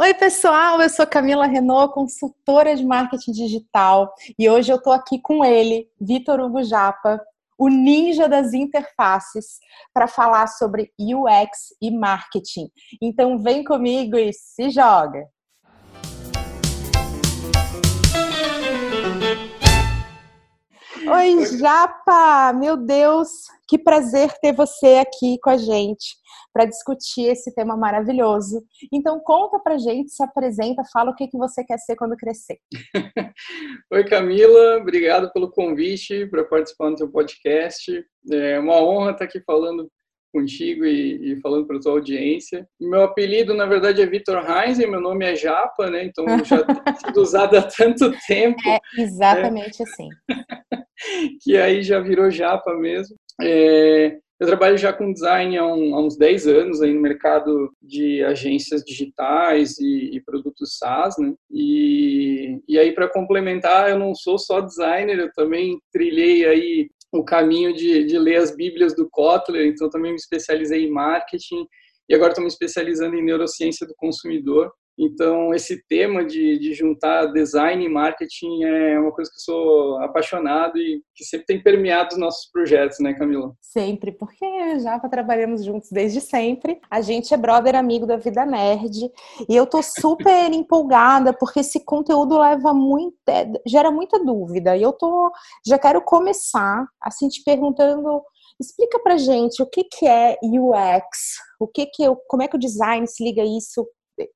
Oi, pessoal, eu sou Camila Renault, consultora de marketing digital, e hoje eu estou aqui com ele, Vitor Hugo Japa, o ninja das interfaces, para falar sobre UX e marketing. Então, vem comigo e se joga! Oi, Japa! Meu Deus, que prazer ter você aqui com a gente para discutir esse tema maravilhoso. Então, conta pra gente, se apresenta, fala o que, que você quer ser quando crescer. Oi, Camila, obrigado pelo convite para participar do teu podcast. É uma honra estar aqui falando contigo e, e falando para tua audiência. Meu apelido, na verdade, é Vitor Heinz, meu nome é Japa, né? Então já tem sido usado há tanto tempo. É exatamente né? assim. que aí já virou Japa mesmo. É, eu trabalho já com design há, um, há, uns 10 anos aí no mercado de agências digitais e, e produtos SaaS, né? E, e aí, para complementar, eu não sou só designer, eu também trilhei aí o caminho de, de ler as bíblias do Kotler, então também me especializei em marketing e agora estou me especializando em neurociência do consumidor. Então, esse tema de, de juntar design e marketing é uma coisa que eu sou apaixonado e que sempre tem permeado os nossos projetos, né, Camila? Sempre, porque já trabalhamos juntos desde sempre. A gente é brother amigo da Vida Nerd e eu tô super empolgada porque esse conteúdo leva muito, é, gera muita dúvida. E eu tô, já quero começar assim te perguntando Explica pra gente o que, que é UX, o que que como é que o design se liga a isso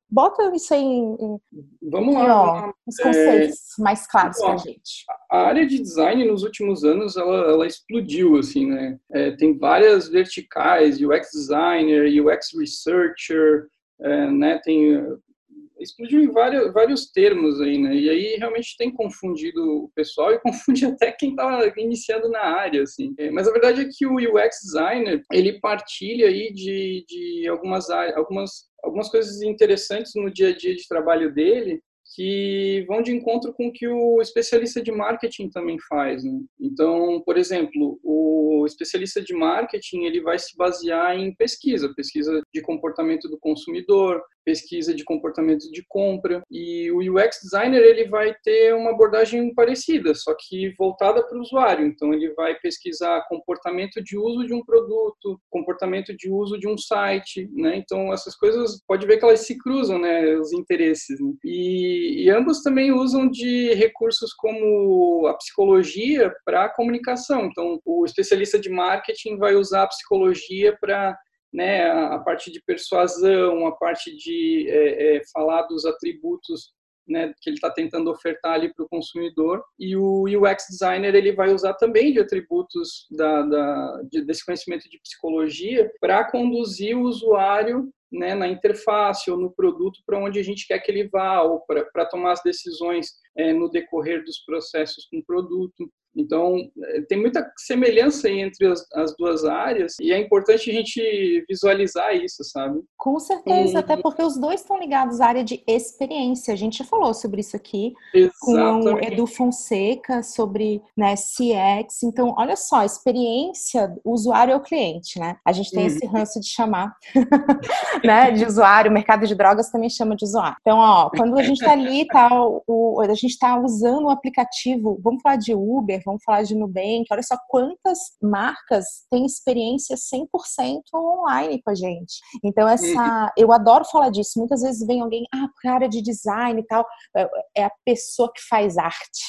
bota isso aí em, vamos lá, ó, os conceitos é, mais claros para gente. A área de design nos últimos anos ela, ela explodiu assim, né? É, tem várias verticais, UX designer, UX researcher, é, né? Tem explodiu em vários, vários termos aí, né? E aí realmente tem confundido o pessoal e confunde até quem está iniciando na área, assim. É, mas a verdade é que o UX designer ele partilha aí de, de algumas algumas algumas coisas interessantes no dia a dia de trabalho dele que vão de encontro com o que o especialista de marketing também faz. Né? Então, por exemplo, o especialista de marketing ele vai se basear em pesquisa, pesquisa de comportamento do consumidor, pesquisa de comportamento de compra e o UX designer ele vai ter uma abordagem parecida, só que voltada para o usuário. Então ele vai pesquisar comportamento de uso de um produto, comportamento de uso de um site, né? Então essas coisas pode ver que elas se cruzam, né? Os interesses. Né? E, e ambos também usam de recursos como a psicologia para a comunicação. Então o especialista de marketing vai usar a psicologia para né, a, parte de persuasão, a parte de é, é, falar dos atributos né, que ele está tentando ofertar ali para o consumidor. E o UX designer ele vai usar também de atributos da, da de, desse conhecimento de psicologia para conduzir o usuário né, na interface ou no produto para onde a gente quer que ele vá, ou para tomar as decisões é, no decorrer dos processos com o produto. Então, é, tem muita semelhança entre as, as, duas áreas e é importante a gente visualizar isso, sabe? Com certeza, e... até porque os dois estão ligados à área de experiência. A gente já falou sobre isso aqui Exatamente. com o Edu Fonseca, sobre né, CX. Então, olha só, experiência, o usuário é o cliente, né? A gente tem uhum. esse ranço de chamar né, de usuário, o mercado de drogas também chama de usuário. Então, ó, quando a gente está ali, tá, o, a gente está usando o aplicativo, vamos falar de Uber, vamos falar de Nubank, olha só quantas marcas têm experiência 100% online com a gente. Então, essa, uhum. eu adoro falar disso. Muitas vezes vem alguém, ah, por área de design e tal, é, é a pessoa que faz arte.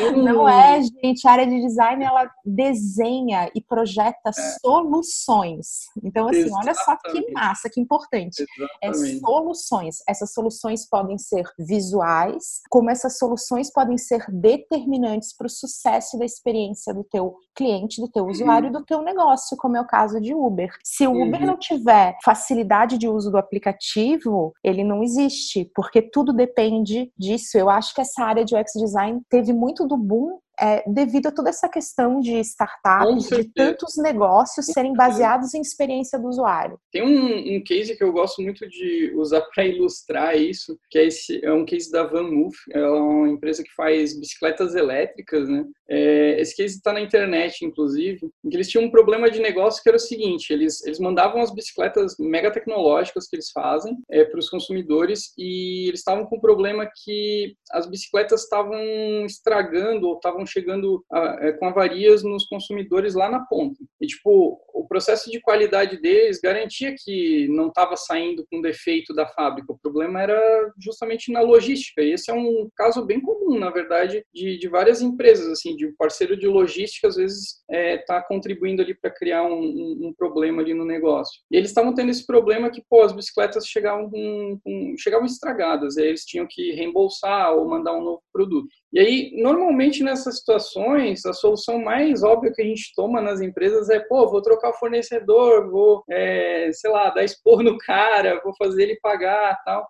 Uhum. Não é, gente, a área de design, ela desenha e projeta é. soluções. Então, assim, Exatamente. olha só que massa, que importante. É Exatamente. É soluções. Essas soluções podem ser visuais, como essas soluções podem ser determinantes para o sucesso da experiência do teu cliente, do teu usuário, uhum. do teu negócio, como é o caso de Uber. Se o Uber uhum. não tiver facilidade de uso do aplicativo, ele não existe, porque tudo depende disso. Eu acho que essa área de UX design teve muito do boom é, devido a toda essa questão de startup, de tantos negócios serem baseados em experiência do usuário. Tem um, um case que eu gosto muito de usar para ilustrar isso, que é, esse, é um case da Van Move, é uma empresa que faz bicicletas elétricas, né? É, esse case está na internet, inclusive, em que eles tinham um problema de negócio que era o seguinte, eles, eles mandavam as bicicletas mega tecnológicas que eles fazem é, para os consumidores e eles estavam com um problema que as bicicletas estavam estragando ou estavam chegando a, é, com avarias nos consumidores lá na ponta. E, tipo, o processo de qualidade deles garantia que não estava saindo com defeito da fábrica. O problema era justamente na logística. E esse é um caso bem comum, na verdade, de, de várias empresas, assim, de um parceiro de logística, às vezes, está é, tá contribuindo ali para criar um, um, um, problema ali no negócio. E eles estavam tendo esse problema que, pô, as bicicletas chegavam, com, com, chegavam estragadas, aí eles tinham que reembolsar ou mandar um novo produto. E aí, normalmente nessas situações, a solução mais óbvia que a gente toma nas empresas é, pô, vou trocar o fornecedor, vou, é, sei lá, dar expor no cara, vou fazer ele pagar tal.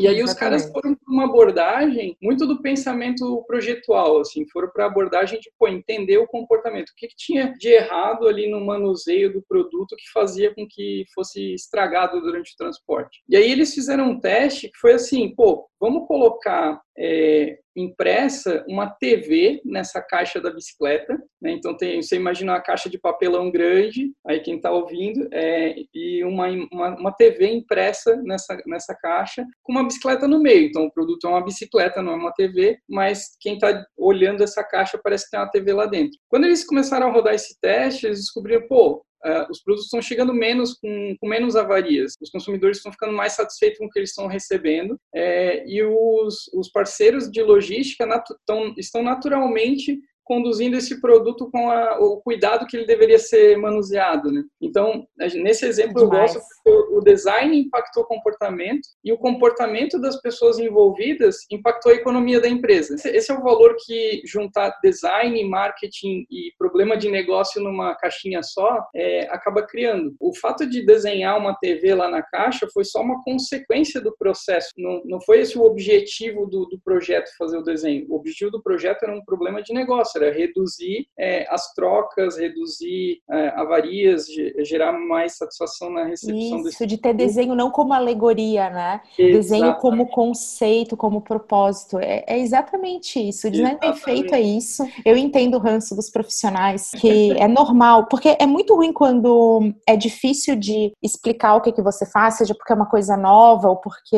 E aí os caras foram para uma abordagem muito do pensamento projetual, assim, foram para a abordagem de, pô, entender o comportamento. O que, que tinha de errado ali no manuseio do produto que fazia com que fosse estragado durante o transporte. E aí eles fizeram um teste que foi assim, pô, vamos colocar é, impressa uma TV nessa caixa da bicicleta. Né? Então, tem, você imagina uma caixa de papelão grande, aí quem está ouvindo, é, e uma, uma, uma, TV impressa nessa, nessa caixa com uma bicicleta no meio. Então, o produto é uma bicicleta, não é uma TV, mas quem está olhando essa caixa parece que tem uma TV lá dentro. Quando eles começaram a rodar esse teste, eles descobriram, pô, uh, os produtos estão chegando menos com, com, menos avarias, os consumidores estão ficando mais satisfeitos com o que eles estão recebendo. É, e os, os parceiros de logística natu tão, estão naturalmente conduzindo esse produto com a, o cuidado que ele deveria ser manuseado. Né? Então, nesse exemplo, eu gosto porque o design impactou o comportamento e o comportamento das pessoas envolvidas impactou a economia da empresa. Esse é o valor que juntar design, marketing e problema de negócio numa caixinha só é, acaba criando. O fato de desenhar uma TV lá na caixa foi só uma consequência do processo, não, não foi esse o objetivo do, do projeto fazer o desenho. O objetivo do projeto era um problema de negócio era reduzir é, as trocas, reduzir é, avarias, gerar mais satisfação na recepção. Isso, desse de ter desenho não como alegoria, né? Exatamente. Desenho como conceito, como propósito. É, é exatamente isso. O design bem feito é isso. Eu entendo o ranço dos profissionais, que é normal, porque é muito ruim quando é difícil de explicar o que, que você faz, seja porque é uma coisa nova ou porque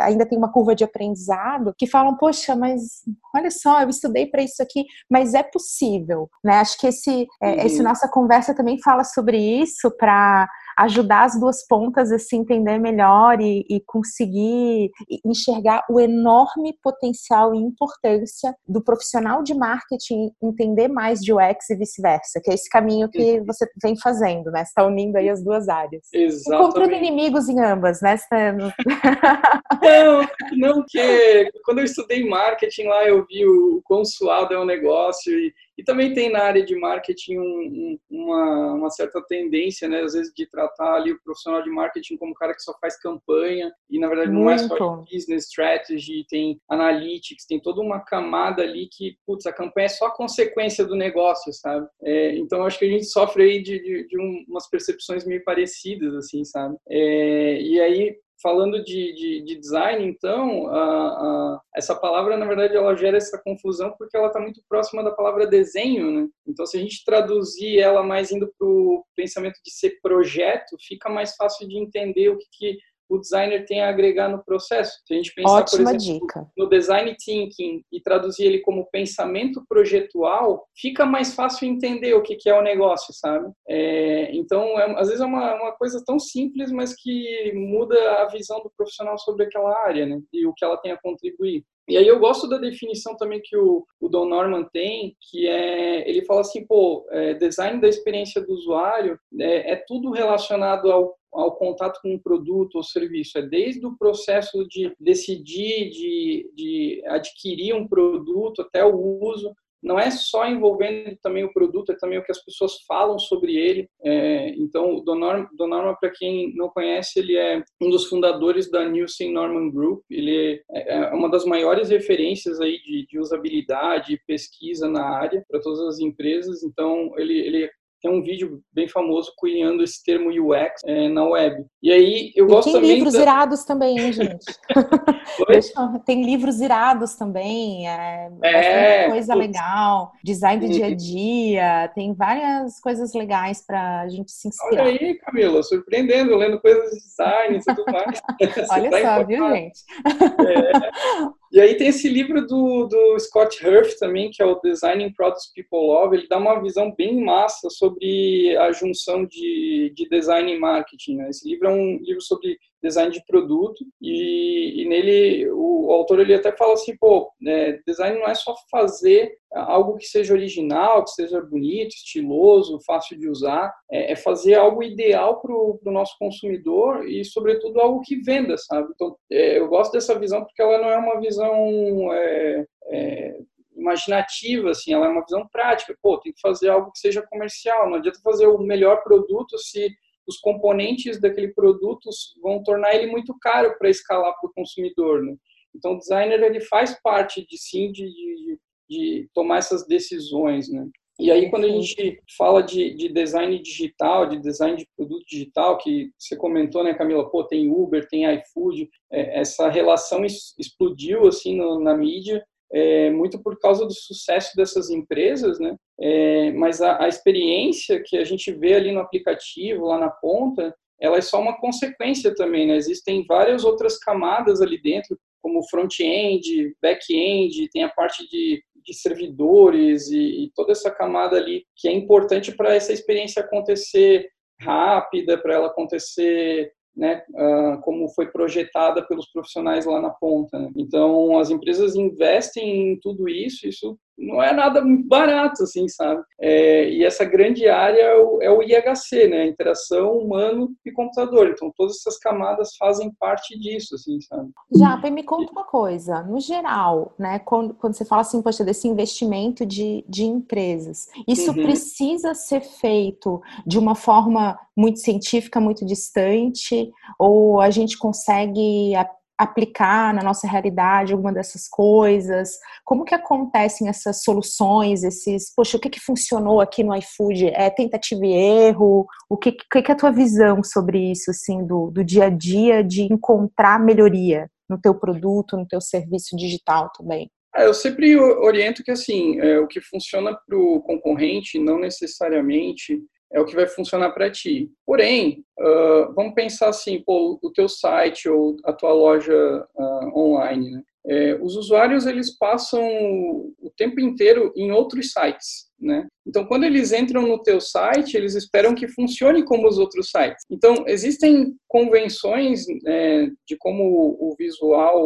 ainda tem uma curva de aprendizado, que falam, poxa, mas olha só, eu estudei para isso aqui, mas é é possível, né? Acho que esse, é, uhum. esse nossa conversa também fala sobre isso para ajudar as duas pontas a se entender melhor e, e, conseguir enxergar o enorme potencial e importância do profissional de marketing entender mais de UX e vice-versa, que é esse caminho que você vem fazendo, né? Você está unindo aí as duas áreas. Exatamente. Encontrando inimigos em ambas, né? Tá não, não que quando eu estudei marketing lá eu vi o quão suado é o negócio e e também tem na área de marketing um, um, uma, uma, certa tendência, né, às vezes, de tratar ali o profissional de marketing como um cara que só faz campanha e, na verdade, Muito. não é só business strategy, tem analytics, tem toda uma camada ali que, putz, a campanha é só a consequência do negócio, sabe? É, então, acho que a gente sofre aí de, de, de umas percepções meio parecidas, assim, sabe? É, e aí, falando de, de, de design, então, a, a, essa palavra, na verdade, ela gera essa confusão porque ela está muito próxima da palavra desenho, né? Então, se a gente traduzir ela mais indo para o pensamento de ser projeto, fica mais fácil de entender o que, que o designer tem a agregar no processo. Se a gente pensar, Ótima por exemplo, dica. no design thinking e traduzir ele como pensamento projetual, fica mais fácil entender o que, que é o negócio, sabe? É, então, é, às vezes é uma, uma coisa tão simples, mas que muda a visão do profissional sobre aquela área, né? E o que ela tem a contribuir. E aí eu gosto da definição também que o, o Don Norman tem, que é, ele fala assim, pô, é, design da experiência do usuário é, é tudo relacionado ao ao contato com um produto ou serviço. É desde o processo de decidir, de, de adquirir um produto até o uso, não é só envolvendo também o produto, é também o que as pessoas falam sobre ele. É, então, o Don Norman, para quem não conhece, ele é um dos fundadores da Nielsen Norman Group. Ele é, é uma das maiores referências aí de, de usabilidade e pesquisa na área para todas as empresas. Então, ele, ele tem um vídeo bem famoso cunhando esse termo UX é, na web. E aí eu e gosto tem também. Tem livros da... irados também, hein, gente? tem livros irados também, é, é coisa legal, design do dia a dia, tem várias coisas legais para a gente se inspirar. Olha aí, Camila, surpreendendo, lendo coisas de design e tudo mais. Olha tá só, viu, gente? É. E aí tem esse livro do, do Scott Hurf também, que é o Designing Products People Love. Ele dá uma visão bem massa sobre a junção de, de design e marketing. Né? Esse livro é um livro sobre design de produto e, e nele o, o, autor ele até fala assim, pô, né, design não é só fazer algo que seja original, que seja bonito, estiloso, fácil de usar, é, é fazer algo ideal para o nosso consumidor e, sobretudo, algo que venda, sabe? Então, é, eu gosto dessa visão porque ela não é uma visão é, é imaginativa, assim, ela é uma visão prática. Pô, tem que fazer algo que seja comercial. Não adianta fazer o melhor produto se os componentes daquele produto vão tornar ele muito caro para escalar para o consumidor, né? Então, o designer ele faz parte de sim de, de, de, tomar essas decisões, né? E aí, quando a gente fala de, de, design digital, de design de produto digital, que você comentou, né, Camila? Pô, tem Uber, tem iFood, é, essa relação explodiu assim no, na mídia é, muito por causa do sucesso dessas empresas, né? É, mas a, a, experiência que a gente vê ali no aplicativo, lá na ponta, ela é só uma consequência também, né? Existem várias outras camadas ali dentro, como front-end, back-end, tem a parte de, de servidores e, e toda essa camada ali que é importante para essa experiência acontecer rápida, para ela acontecer né, uh, como foi projetada pelos profissionais lá na ponta. Né? Então, as empresas investem em tudo isso, isso não é nada muito barato, assim, sabe? É, e essa grande área é o, é o IHC, né? Interação humano e computador. Então, todas essas camadas fazem parte disso, assim, sabe? Já, me conta uma coisa. No geral, né? Quando, quando você fala assim, poxa, desse investimento de, de empresas, isso uhum. precisa ser feito de uma forma muito científica, muito distante, ou a gente consegue aplicar na nossa realidade alguma dessas coisas? Como que acontecem essas soluções, esses, poxa, o que que funcionou aqui no iFood? É tentativa e erro? O que, que, que é a tua visão sobre isso, assim, do, do dia a dia de encontrar melhoria no teu produto, no teu serviço digital também? É, eu sempre oriento que, assim, é, o que funciona para o concorrente não necessariamente é o que vai funcionar para ti. Porém, uh, vamos pensar assim, pô, o teu site ou a tua loja uh, online, né? É, os usuários eles passam o tempo inteiro em outros sites, né? Então, quando eles entram no teu site, eles esperam que funcione como os outros sites. Então, existem convenções é, de como o visual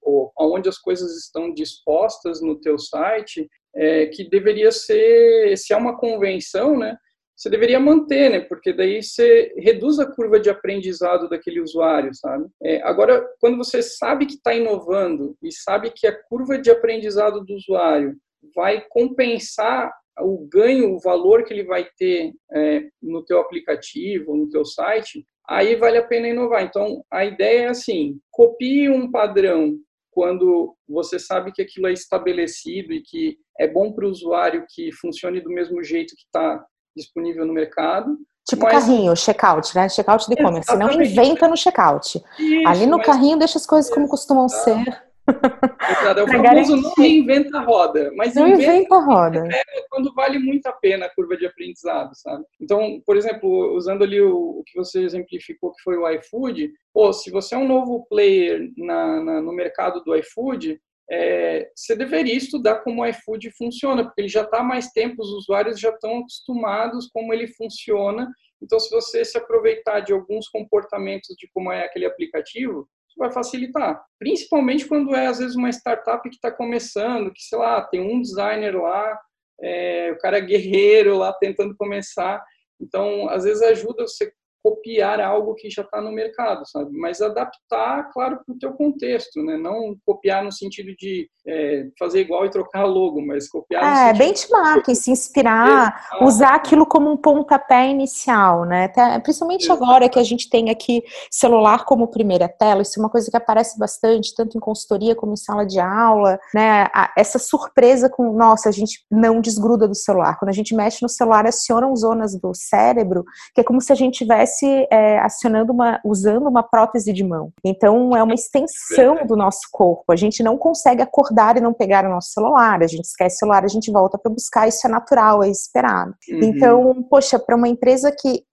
ou aonde as coisas estão dispostas no teu site, é, que deveria ser, se é uma convenção, né? Você deveria manter, né? Porque daí você reduz a curva de aprendizado daquele usuário, sabe? É, agora, quando você sabe que está inovando e sabe que a curva de aprendizado do usuário vai compensar o ganho, o valor que ele vai ter é, no teu aplicativo, no teu site, aí vale a pena inovar. Então, a ideia é assim: copie um padrão quando você sabe que aquilo é estabelecido e que é bom para o usuário que funcione do mesmo jeito que está disponível no mercado. Tipo mas... carrinho, checkout, né? Checkout de e-commerce. Não inventa no checkout. Isso, Ali no mas... carrinho deixa as coisas como costumam ser. É o famoso não reinventa a roda, mas não inventa, inventa a roda. quando vale muito a pena a curva de aprendizado, sabe? Então, por exemplo, usando ali o, o que você exemplificou, que foi o iFood, pô, se você é um novo player na, na, no mercado do iFood, é, você deveria estudar como o iFood funciona, porque ele já está há mais tempo, os usuários já estão acostumados como ele funciona. Então, se você se aproveitar de alguns comportamentos de como é aquele aplicativo, isso vai facilitar. Principalmente quando é, às vezes, uma startup que está começando, que, sei lá, tem um designer lá, é, o cara é guerreiro lá tentando começar. Então, às vezes ajuda você copiar algo que já está no mercado, sabe? Mas adaptar, claro, para o teu contexto, né? Não copiar no sentido de é, fazer igual e trocar logo, mas copiar. É, benchmarking, se inspirar, Exato. usar aquilo como um pontapé inicial, né? Até, principalmente Exato. agora que a gente tem aqui celular como primeira tela, isso é uma coisa que aparece bastante, tanto em consultoria como em sala de aula, né? Essa surpresa com, nossa, a gente não desgruda do celular. Quando a gente mexe no celular, acionam zonas do cérebro, que é como se a gente estivesse é, acionando uma, usando uma prótese de mão. Então, é uma extensão do nosso corpo. A gente não consegue acordar e não pegar o nosso celular. A gente esquece o celular, a gente volta para buscar. Isso é natural, é esperado. Uhum. Então, poxa, para uma empresa que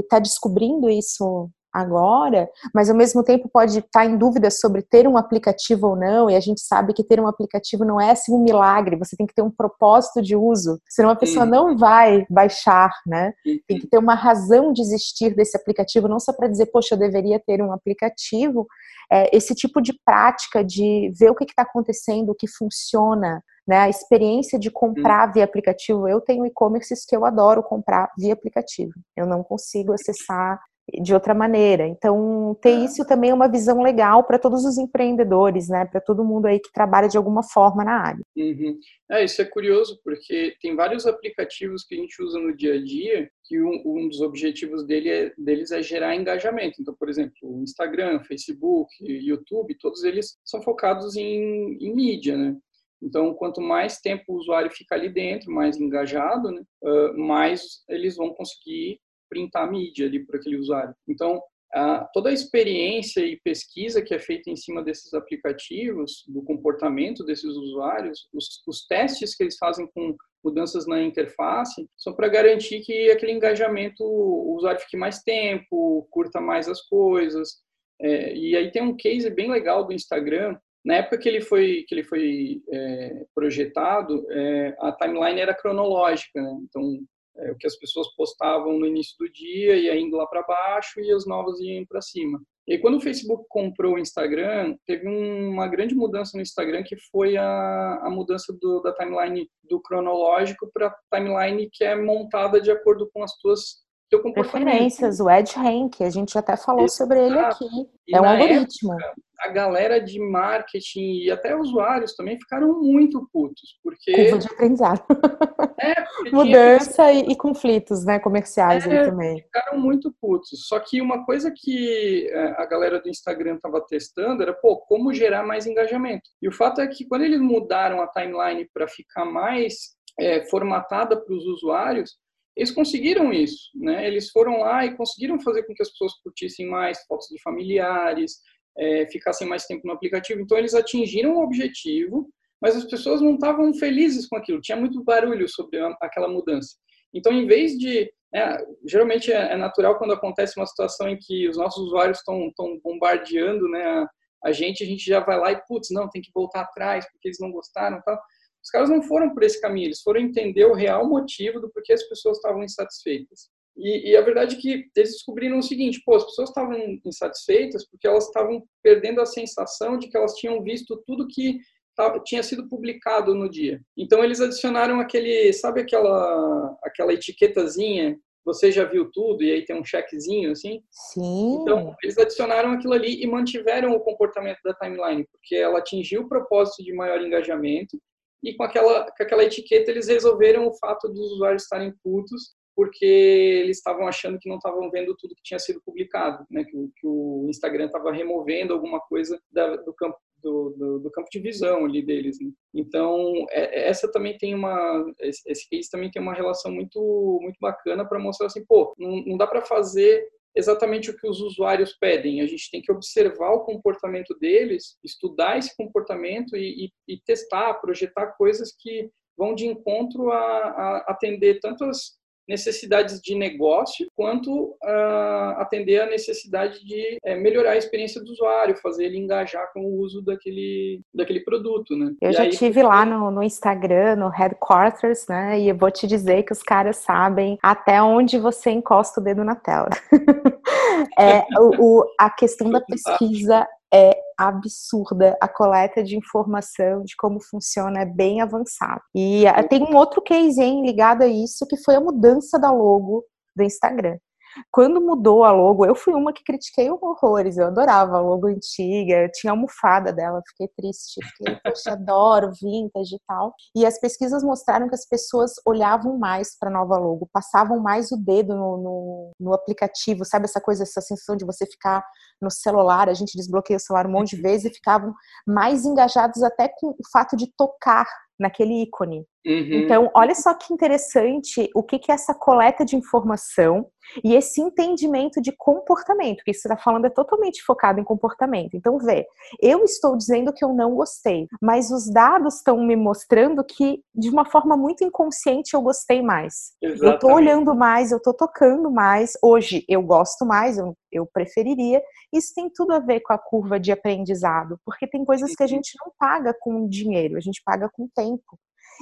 está descobrindo isso agora, mas ao mesmo tempo pode estar em dúvida sobre ter um aplicativo ou não, e a gente sabe que ter um aplicativo não é assim um milagre, você tem que ter um propósito de uso, senão a pessoa não vai baixar, né? Tem que ter uma razão de existir desse aplicativo, não só para dizer, poxa, eu deveria ter um aplicativo, é, esse tipo de prática de ver o que está acontecendo, o que funciona, né, a experiência de comprar via aplicativo. Eu tenho e-commerces que eu adoro comprar via aplicativo. Eu não consigo acessar de outra maneira. Então, ter é. isso também é uma visão legal para todos os empreendedores, né? Para todo mundo aí que trabalha de alguma forma na área. Uhum. É, isso é curioso, porque tem vários aplicativos que a gente usa no dia a dia que um, um dos objetivos dele é, deles é gerar engajamento. Então, por exemplo, o Instagram, Facebook, YouTube, todos eles são focados em, em mídia, né? Então, quanto mais tempo o usuário fica ali dentro, mais engajado, né, uh, mais eles vão conseguir printar a mídia ali para aquele usuário. Então, a, toda a experiência e pesquisa que é feita em cima desses aplicativos, do comportamento desses usuários, os, os testes que eles fazem com mudanças na interface, são para garantir que aquele engajamento, o usuário fique mais tempo, curta mais as coisas. É, e aí tem um case bem legal do Instagram. Na época que ele foi, que ele foi é, projetado, é, a timeline era cronológica. Né? Então, é, o que as pessoas postavam no início do dia ia indo lá para baixo e as novas iam para cima. E quando o Facebook comprou o Instagram, teve uma grande mudança no Instagram que foi a, a mudança do, da timeline do cronológico para timeline que é montada de acordo com as tuas teu comportamento. Preferências, o Ed Rank, a gente até falou Exato. sobre ele aqui. E é um algoritmo. Época, a galera de marketing e até usuários também ficaram muito putos, porque... Curva de aprendizado. É, Mudança e, e, conflitos, né, comerciais é, também. Ficaram muito putos. Só que uma coisa que é, a galera do Instagram estava testando era, pô, como gerar mais engajamento. E o fato é que quando eles mudaram a timeline para ficar mais é, formatada para os usuários, eles conseguiram isso, né? Eles foram lá e conseguiram fazer com que as pessoas curtissem mais fotos de familiares, é, ficassem mais tempo no aplicativo. Então, eles atingiram o objetivo, mas as pessoas não estavam felizes com aquilo. Tinha muito barulho sobre aquela mudança. Então, em vez de. É, geralmente é, natural quando acontece uma situação em que os nossos usuários estão bombardeando né, a, a, gente, a gente já vai lá e, putz, não, tem que voltar atrás porque eles não gostaram tal. Os caras não foram por esse caminho, eles foram entender o real motivo do porquê as pessoas estavam insatisfeitas. E, e, a verdade é que eles descobriram o seguinte: pô, as pessoas estavam insatisfeitas porque elas estavam perdendo a sensação de que elas tinham visto tudo que tinha sido publicado no dia. Então eles adicionaram aquele, sabe aquela aquela etiquetazinha? Você já viu tudo e aí tem um checkzinho assim? Sim. Então eles adicionaram aquilo ali e mantiveram o comportamento da timeline porque ela atingiu o propósito de maior engajamento e com aquela, com aquela etiqueta eles resolveram o fato dos usuários estarem putos porque eles estavam achando que não estavam vendo tudo que tinha sido publicado, né? que, que o Instagram estava removendo alguma coisa da, do campo do, do, do, campo de visão ali deles. Né? Então é, essa também tem uma esse case também tem uma relação muito muito bacana para mostrar assim, pô, não, não dá para fazer exatamente o que os usuários pedem. A gente tem que observar o comportamento deles, estudar esse comportamento e, e, e testar, projetar coisas que vão de encontro a, a atender tanto as necessidades de negócio, quanto uh, atender a necessidade de é, melhorar a experiência do usuário, fazer ele engajar com o uso daquele, daquele produto, né? Eu e já aí, tive lá no, no Instagram, no Headquarters, né? E eu vou te dizer que os caras sabem até onde você encosta o dedo na tela. é, o, o, a questão da pesquisa é absurda. A coleta de informação de como funciona é bem avançada. E uh, tem um outro case hein, ligado a isso, que foi a mudança da logo do Instagram. Quando mudou a logo, eu fui uma que critiquei horrores. Eu adorava a logo antiga, tinha a almofada dela, fiquei triste. Fiquei, poxa, adoro vintage e tal. E as pesquisas mostraram que as pessoas olhavam mais para a nova logo, passavam mais o dedo no, no, no, aplicativo, sabe essa coisa, essa sensação de você ficar no celular, a gente desbloqueia o celular um monte de vezes e ficavam mais engajados até com o fato de tocar naquele ícone. Uhum. Então, olha só que interessante o que, que é essa coleta de informação e esse entendimento de comportamento, que você está falando é totalmente focado em comportamento. Então, vê, eu estou dizendo que eu não gostei, mas os dados estão me mostrando que, de uma forma muito inconsciente, eu gostei mais. Exatamente. Eu estou olhando mais, eu estou tocando mais. Hoje, eu gosto mais, eu, eu preferiria. Isso tem tudo a ver com a curva de aprendizado, porque tem coisas que a gente não paga com dinheiro, a gente paga com tempo.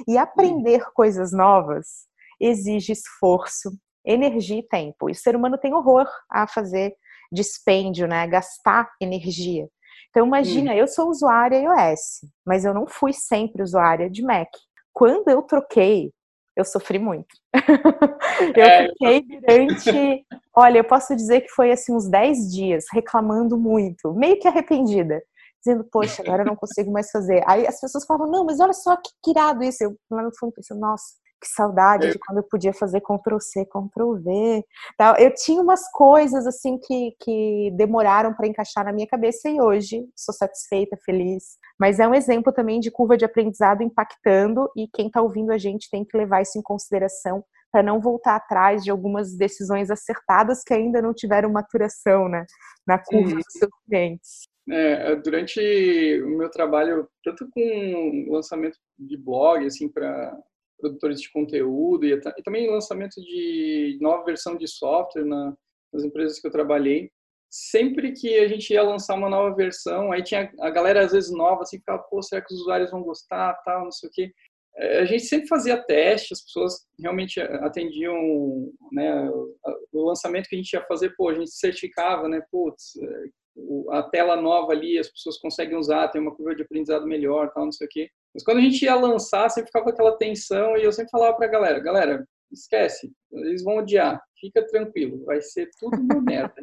E aprender coisas novas exige esforço, energia e tempo. E o ser humano tem horror a fazer dispêndio, né? Gastar energia. Então imagina, hum. eu sou usuária iOS, mas eu não fui sempre usuária de Mac. Quando eu troquei, eu sofri muito. eu é. fiquei durante, olha, eu posso dizer que foi assim uns 10 dias reclamando muito, meio que arrependida dizendo, poxa, agora eu não consigo mais fazer. Aí as pessoas falam, não, mas olha só que irado isso. Eu lá no fundo pensando, nossa, que saudade é. de quando eu podia fazer Ctrl C, Ctrl V. Tal. Eu tinha umas coisas assim que, que demoraram para encaixar na minha cabeça e hoje sou satisfeita, feliz. Mas é um exemplo também de curva de aprendizado impactando e quem está ouvindo a gente tem que levar isso em consideração para não voltar atrás de algumas decisões acertadas que ainda não tiveram maturação né, na curva dos seus clientes. É, durante o meu trabalho, tanto com lançamento de blog, assim, para produtores de conteúdo e, e, também lançamento de nova versão de software na, nas empresas que eu trabalhei, sempre que a gente ia lançar uma nova versão, aí tinha a galera às vezes nova, assim, ficava, pô, será que os usuários vão gostar, tal, não sei o quê. É, a gente sempre fazia teste, as pessoas realmente atendiam, né, o lançamento que a gente ia fazer, pô, a gente certificava, né, putz, a tela nova ali, as pessoas conseguem usar, tem uma curva de aprendizado melhor, tal, não sei o quê. Mas quando a gente ia lançar, sempre ficava aquela tensão e eu sempre falava para a galera, galera, esquece, eles vão odiar, fica tranquilo, vai ser tudo uma merda.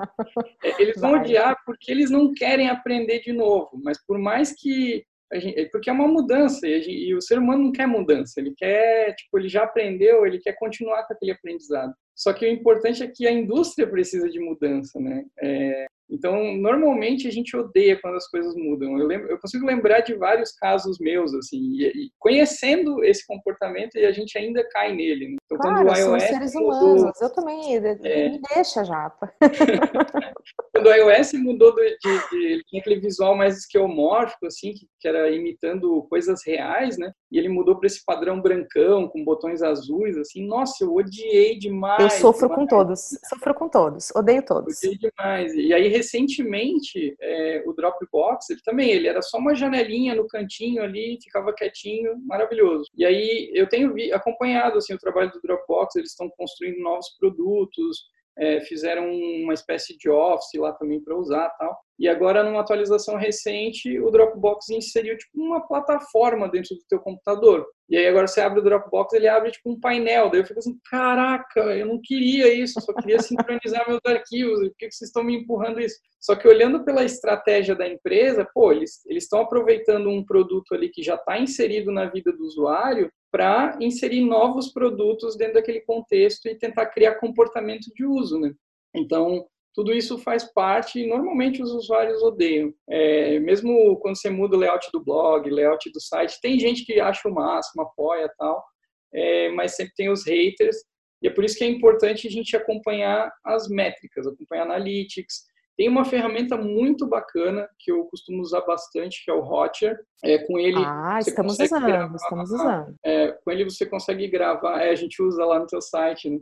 É, eles vão odiar porque eles não querem aprender de novo, mas por mais que Gente, porque é uma mudança e, gente, e, o ser humano não quer mudança, ele quer, tipo, ele já aprendeu, ele quer continuar com aquele aprendizado. Só que o importante é que a indústria precisa de mudança, né? É, então, normalmente a gente odeia quando as coisas mudam. Eu, lembro, eu consigo lembrar de vários casos meus, assim, e, e conhecendo esse comportamento, e a gente ainda cai nele. Né? Então, claro, quando o iOS seres mudou, humanos. Eu também, é, me deixa já. quando o iOS mudou de, de, de, ele tinha aquele visual mais esquemórfico, assim, que, que era imitando coisas reais, né? E ele mudou para esse padrão brancão, com botões azuis, assim, nossa, eu odiei demais. Eu sofro demais. com todos, sofro com todos, odeio todos. Odiei demais. E aí, recentemente, é, o Dropbox, ele também, ele era só uma janelinha no cantinho ali, ficava quietinho, maravilhoso. E aí, eu tenho acompanhado, assim, o trabalho do Dropbox, eles estão construindo novos produtos, é, fizeram uma espécie de office lá também para usar tal. E agora, numa atualização recente, o Dropbox inseriu tipo uma plataforma dentro do teu computador. E aí agora você abre o Dropbox, ele abre tipo um painel. Daí eu fico assim, caraca, eu não queria isso, eu só queria sincronizar meus arquivos. Por que vocês estão me empurrando isso? Só que olhando pela estratégia da empresa, pô, eles estão aproveitando um produto ali que já está inserido na vida do usuário para inserir novos produtos dentro daquele contexto e tentar criar comportamento de uso, né? Então, tudo isso faz parte e normalmente os usuários odeiam. É, mesmo quando você muda o layout do blog, layout do site, tem gente que acha o máximo, apoia tal, é, mas sempre tem os haters. E é por isso que é importante a gente acompanhar as métricas, acompanhar analytics. Tem uma ferramenta muito bacana que eu costumo usar bastante, que é o Hotjar. É, com ele. Ah, estamos usando, gravar, estamos usando. É, com ele você consegue gravar, é, a gente usa lá no seu site, né?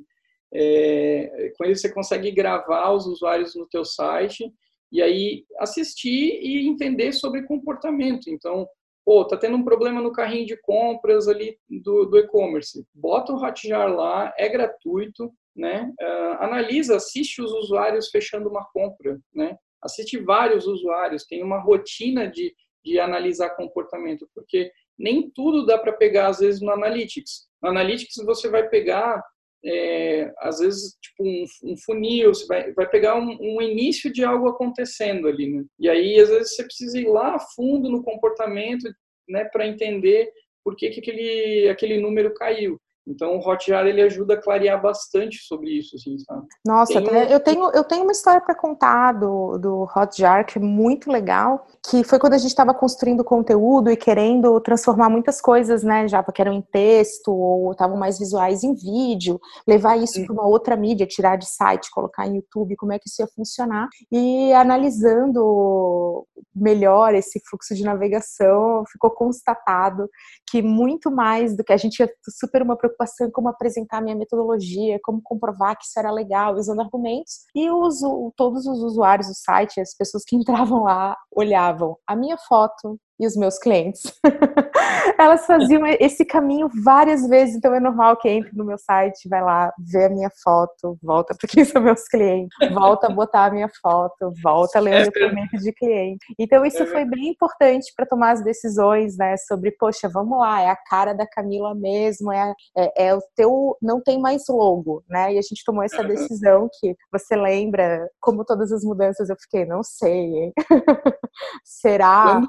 É, com ele você consegue gravar os usuários no teu site e aí assistir e entender sobre comportamento. Então, pô, tá tendo um problema no carrinho de compras ali do, do e-commerce. Bota o Hotjar lá, é gratuito, né? Uh, analisa, assiste os usuários fechando uma compra, né? Assiste vários usuários, tem uma rotina de, de analisar comportamento, porque nem tudo dá para pegar às vezes no Analytics. No Analytics você vai pegar é, às vezes, tipo, um, um, funil, você vai, vai pegar um, um, início de algo acontecendo ali, né? E aí, às vezes, você precisa ir lá a fundo no comportamento, né, para entender por que, que aquele, aquele número caiu. Então, o Hotjar ele ajuda a clarear bastante sobre isso, assim, sabe? Nossa, tem eu, tenho, eu tenho uma história para contar do, do Hotjar que é muito legal, que foi quando a gente estava construindo conteúdo e querendo transformar muitas coisas, né, já que eram em texto ou estavam mais visuais em vídeo, levar isso para uma outra mídia, tirar de site, colocar em YouTube, como é que isso ia funcionar. E analisando melhor esse fluxo de navegação, ficou constatado que muito mais do que a gente tinha super uma preocupação preocupação em como apresentar minha metodologia, como comprovar que isso era legal, usando argumentos. E uso, todos os usuários do site, as pessoas que entravam lá, olhavam a minha foto, e os meus clientes. Elas faziam esse caminho várias vezes, então é normal que entre no meu site, vai lá, vê a minha foto, volta para quem são meus clientes, volta a botar a minha foto, volta a ler o é depoimento de cliente. Então isso é foi bem importante para tomar as decisões, né, sobre, poxa, vamos lá, é a cara da Camila mesmo, é, é, é o teu, não tem mais logo, né, e a gente tomou essa decisão que você lembra, como todas as mudanças, eu fiquei, não sei, hein? Será? Quando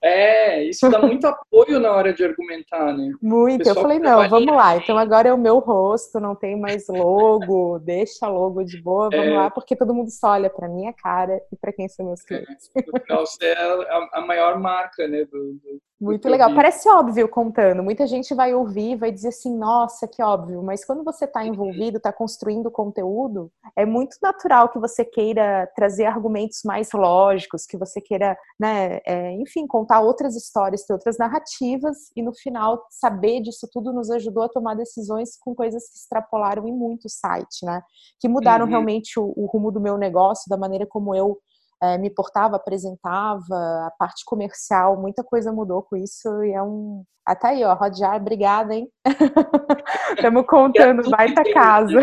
é, isso dá muito apoio na hora de argumentar, né? Muito. Eu falei, não, vamos lá. Então agora é o meu rosto, não tem mais logo, deixa logo de boa, vamos é. lá, porque todo mundo só olha para minha cara e para quem são meus é, clientes. É. No final, você é a, a maior marca, né, do, do muito legal. Parece óbvio contando. Muita gente vai ouvir, vai dizer assim, nossa, que óbvio. Mas quando você está envolvido, está construindo conteúdo, é muito natural que você queira trazer argumentos mais lógicos, que você queira, né, é, enfim, contar outras histórias, ter outras narrativas. E no final, saber disso tudo nos ajudou a tomar decisões com coisas que extrapolaram em muito o site, né? Que mudaram uhum. realmente o, o rumo do meu negócio, da maneira como eu é, me portava, apresentava, a parte comercial, muita coisa mudou com isso e é um. Até aí, ó, Rodjar, obrigada, hein? Estamos contando, vai pra casa.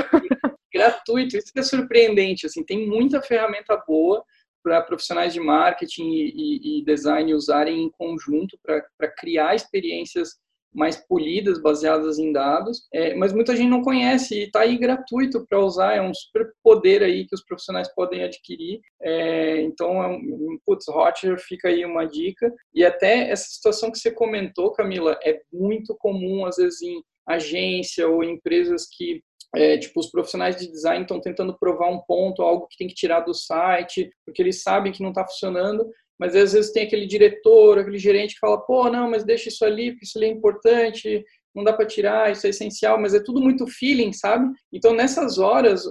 Gratuito, isso é surpreendente, assim, tem muita ferramenta boa para profissionais de marketing e, e, e, design usarem em conjunto para criar experiências mais polidas, baseadas em dados, é, mas muita gente não conhece e está aí gratuito para usar, é um super poder aí que os profissionais podem adquirir. É, então, é um, putz, Hotjar fica aí uma dica. E até essa situação que você comentou, Camila, é muito comum, às vezes, em agência ou empresas que é, tipo, os profissionais de design estão tentando provar um ponto, algo que tem que tirar do site, porque eles sabem que não está funcionando, mas às vezes tem aquele diretor, aquele gerente que fala, pô, não, mas deixa isso ali, porque isso ali é importante, não dá para tirar, isso é essencial, mas é tudo muito feeling, sabe? Então, nessas horas,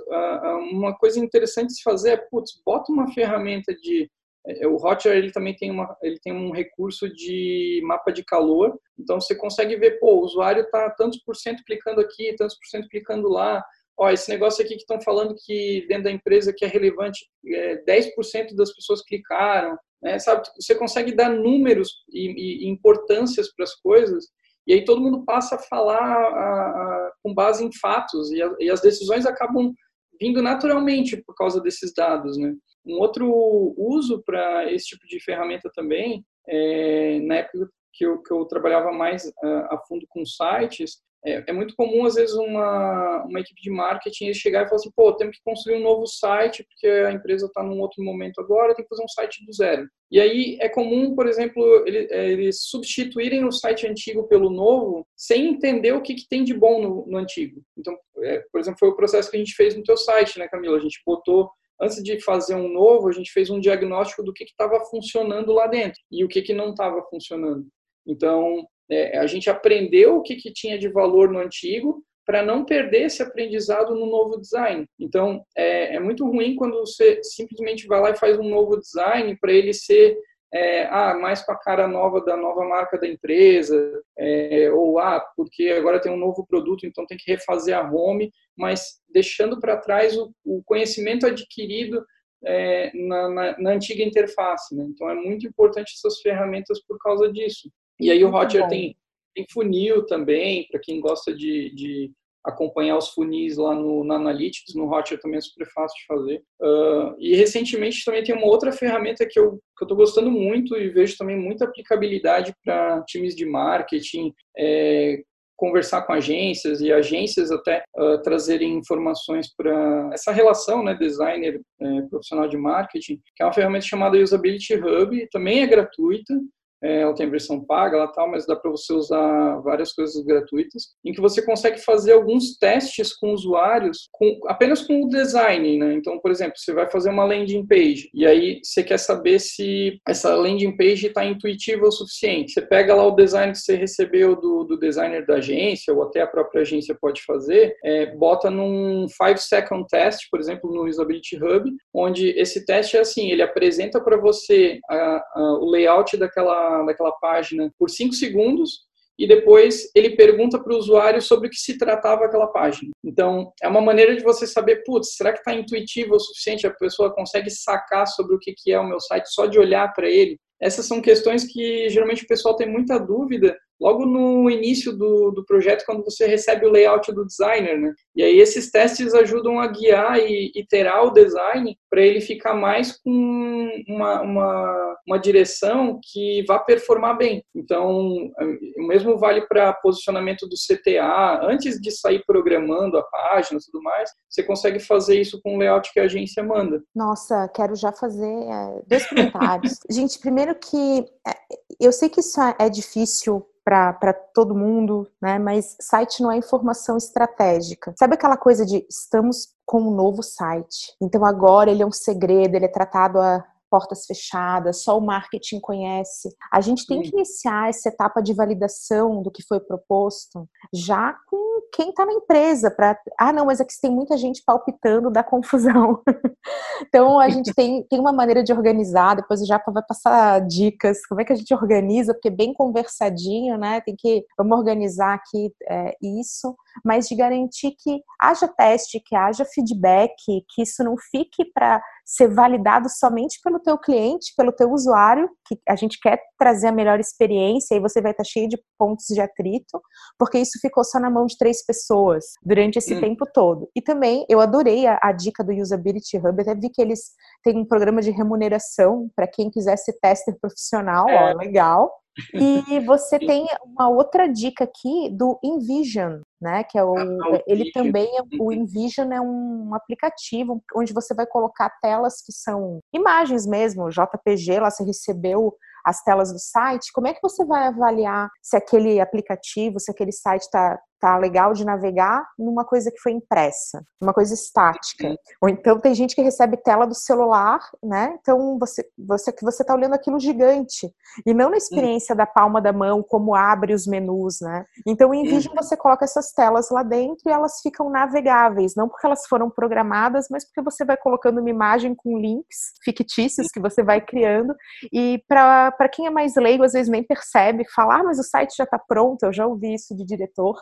uma coisa interessante de se fazer é, putz, bota uma ferramenta de é, o Hotjar ele também tem uma ele tem um recurso de mapa de calor então você consegue ver pô o usuário está tantos por cento clicando aqui tantos por cento clicando lá ó, esse negócio aqui que estão falando que dentro da empresa que é relevante, é, 10% das pessoas clicaram, né, sabe? Você consegue dar números e, e importâncias para as coisas e aí todo mundo passa a falar a, a, com base em fatos e, a, e, as decisões acabam vindo naturalmente por causa desses dados, né? Um outro uso para esse tipo de ferramenta também, é, na época que eu, que eu trabalhava mais a, a fundo com sites, é, é, muito comum, às vezes, uma, uma equipe de marketing chegar e falar assim, pô, temos que construir um novo site, porque a empresa está num outro momento agora, tem que fazer um site do zero. E aí é comum, por exemplo, ele, é, eles substituírem o site antigo pelo novo, sem entender o que, que tem de bom no, no antigo. Então, é, por exemplo, foi o processo que a gente fez no teu site, né, Camila? A gente botou antes de fazer um novo, a gente fez um diagnóstico do que estava funcionando lá dentro e o que, que não estava funcionando. Então, é, a gente aprendeu o que, que tinha de valor no antigo para não perder esse aprendizado no novo design. Então, é, é, muito ruim quando você simplesmente vai lá e faz um novo design para ele ser é, ah, mais com a cara nova da nova marca da empresa, é, ou ah, porque agora tem um novo produto, então tem que refazer a home, mas deixando para trás o, o, conhecimento adquirido é, na, na, na, antiga interface. Né? Então, é muito importante essas ferramentas por causa disso. E aí o Roger tem, tem funil também, para quem gosta de, de acompanhar os funis lá no, Analytics, no Hotjar também é super fácil de fazer. Uh, e recentemente também tem uma outra ferramenta que eu estou gostando muito e vejo também muita aplicabilidade para times de marketing, é, conversar com agências e agências até uh, trazerem informações para essa relação, né, designer eh, profissional de marketing, que é uma ferramenta chamada Usability Hub, também é gratuita, é, ela tem versão paga lá tal, mas dá para você usar várias coisas gratuitas, em que você consegue fazer alguns testes com usuários, com, apenas com o design, né? Então, por exemplo, você vai fazer uma landing page e aí você quer saber se essa landing page está intuitiva o suficiente. Você pega lá o design que você recebeu do, do designer da agência ou até a própria agência pode fazer, é, bota num 5 second test, por exemplo, no Usability Hub, onde esse teste é assim, ele apresenta para você a, a, o layout daquela daquela página por cinco segundos e depois ele pergunta para o usuário sobre o que se tratava aquela página. Então, é uma maneira de você saber, putz, será que está intuitivo o suficiente? A pessoa consegue sacar sobre o que, que é o meu site só de olhar para ele? Essas são questões que geralmente o pessoal tem muita dúvida logo no início do, do projeto, quando você recebe o layout do designer, né? E aí esses testes ajudam a guiar e iterar o design para ele ficar mais com uma, uma, uma direção que vá performar bem. Então, o mesmo vale para posicionamento do CTA. Antes de sair programando a página e tudo mais, você consegue fazer isso com o layout que a agência manda. Nossa, quero já fazer é, dois comentários. Gente, primeiro que é, eu sei que isso é difícil para todo mundo, né? Mas site não é informação estratégica. Sabe aquela coisa de estamos com um novo site, então agora ele é um segredo, ele é tratado a portas fechadas, só o marketing conhece. A gente tem que iniciar essa etapa de validação do que foi proposto já com quem está na empresa para ah não mas aqui tem muita gente palpitando da confusão. Então a gente tem, tem uma maneira de organizar depois o Japa vai passar dicas como é que a gente organiza porque é bem conversadinho né tem que vamos organizar aqui é, isso mas de garantir que haja teste que haja feedback que isso não fique para ser validado somente pelo teu cliente, pelo teu usuário, que a gente quer trazer a melhor experiência e você vai estar cheio de pontos de atrito, porque isso ficou só na mão de três pessoas durante esse hum. tempo todo. E também eu adorei a, a, dica do Usability Hub, até vi que eles têm um programa de remuneração para quem quiser ser tester profissional, é. ó, legal. E você tem uma outra dica aqui do Envision, né? Que é o, ah, ele também é, o Envision é um aplicativo onde você vai colocar telas que são imagens mesmo, JPG, lá você recebeu as telas do site, como é que você vai avaliar se aquele aplicativo, se aquele site está tá legal de navegar numa coisa que foi impressa, uma coisa estática. Ou então tem gente que recebe tela do celular, né? Então você você que você tá olhando aquilo gigante e não na experiência da palma da mão como abre os menus, né? Então em vídeo você coloca essas telas lá dentro e elas ficam navegáveis, não porque elas foram programadas, mas porque você vai colocando uma imagem com links fictícios que você vai criando e para quem é mais leigo às vezes nem percebe, falar, ah, mas o site já está pronto, eu já ouvi isso de diretor.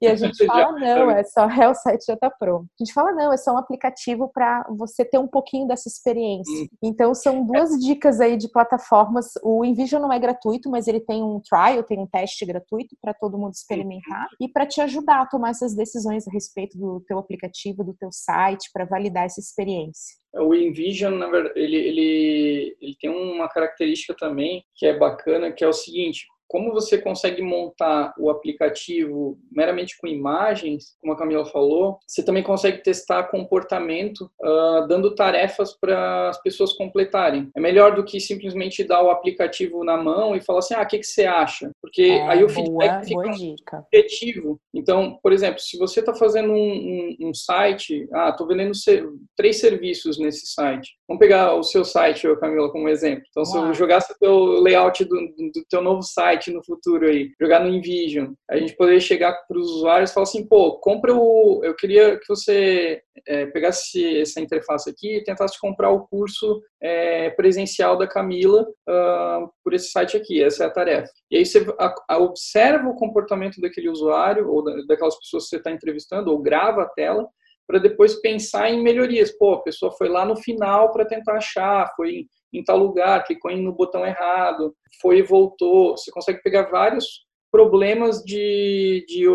E a gente fala, não, é só, é, o site já está pronto. A gente fala, não, é só um aplicativo para você ter um pouquinho dessa experiência. Hum. Então, são duas dicas aí de plataformas. O Envision não é gratuito, mas ele tem um trial, tem um teste gratuito para todo mundo experimentar uhum. e para te ajudar a tomar essas decisões a respeito do teu aplicativo, do teu site, para validar essa experiência. O InVision, na verdade, ele, ele, ele tem uma característica também que é bacana, que é o seguinte, como você consegue montar o aplicativo meramente com imagens, como a Camila falou, você também consegue testar comportamento uh, dando tarefas para as pessoas completarem. É melhor do que simplesmente dar o aplicativo na mão e falar assim, ah, o que, que você acha? Porque é, aí o feedback boa, fica objetivo. Então, por exemplo, se você está fazendo um, um, um, site, ah, estou vendendo três serviços nesse site. Vamos pegar o seu site, Camila, como exemplo. Então, se eu jogasse o layout do, do teu novo site site no futuro aí, jogar no InVision, a gente poderia chegar para os usuários e falar assim, pô, compra o, eu queria que você é, pegasse essa interface aqui e tentasse comprar o curso é, presencial da Camila uh, por esse site aqui, essa é a tarefa. E aí você a, a observa o comportamento daquele usuário ou da, daquelas pessoas que você está entrevistando ou grava a tela para depois pensar em melhorias. Pô, a pessoa foi lá no final para tentar achar, foi em tal lugar, clicou no botão errado, foi e voltou. Você consegue pegar vários problemas de, de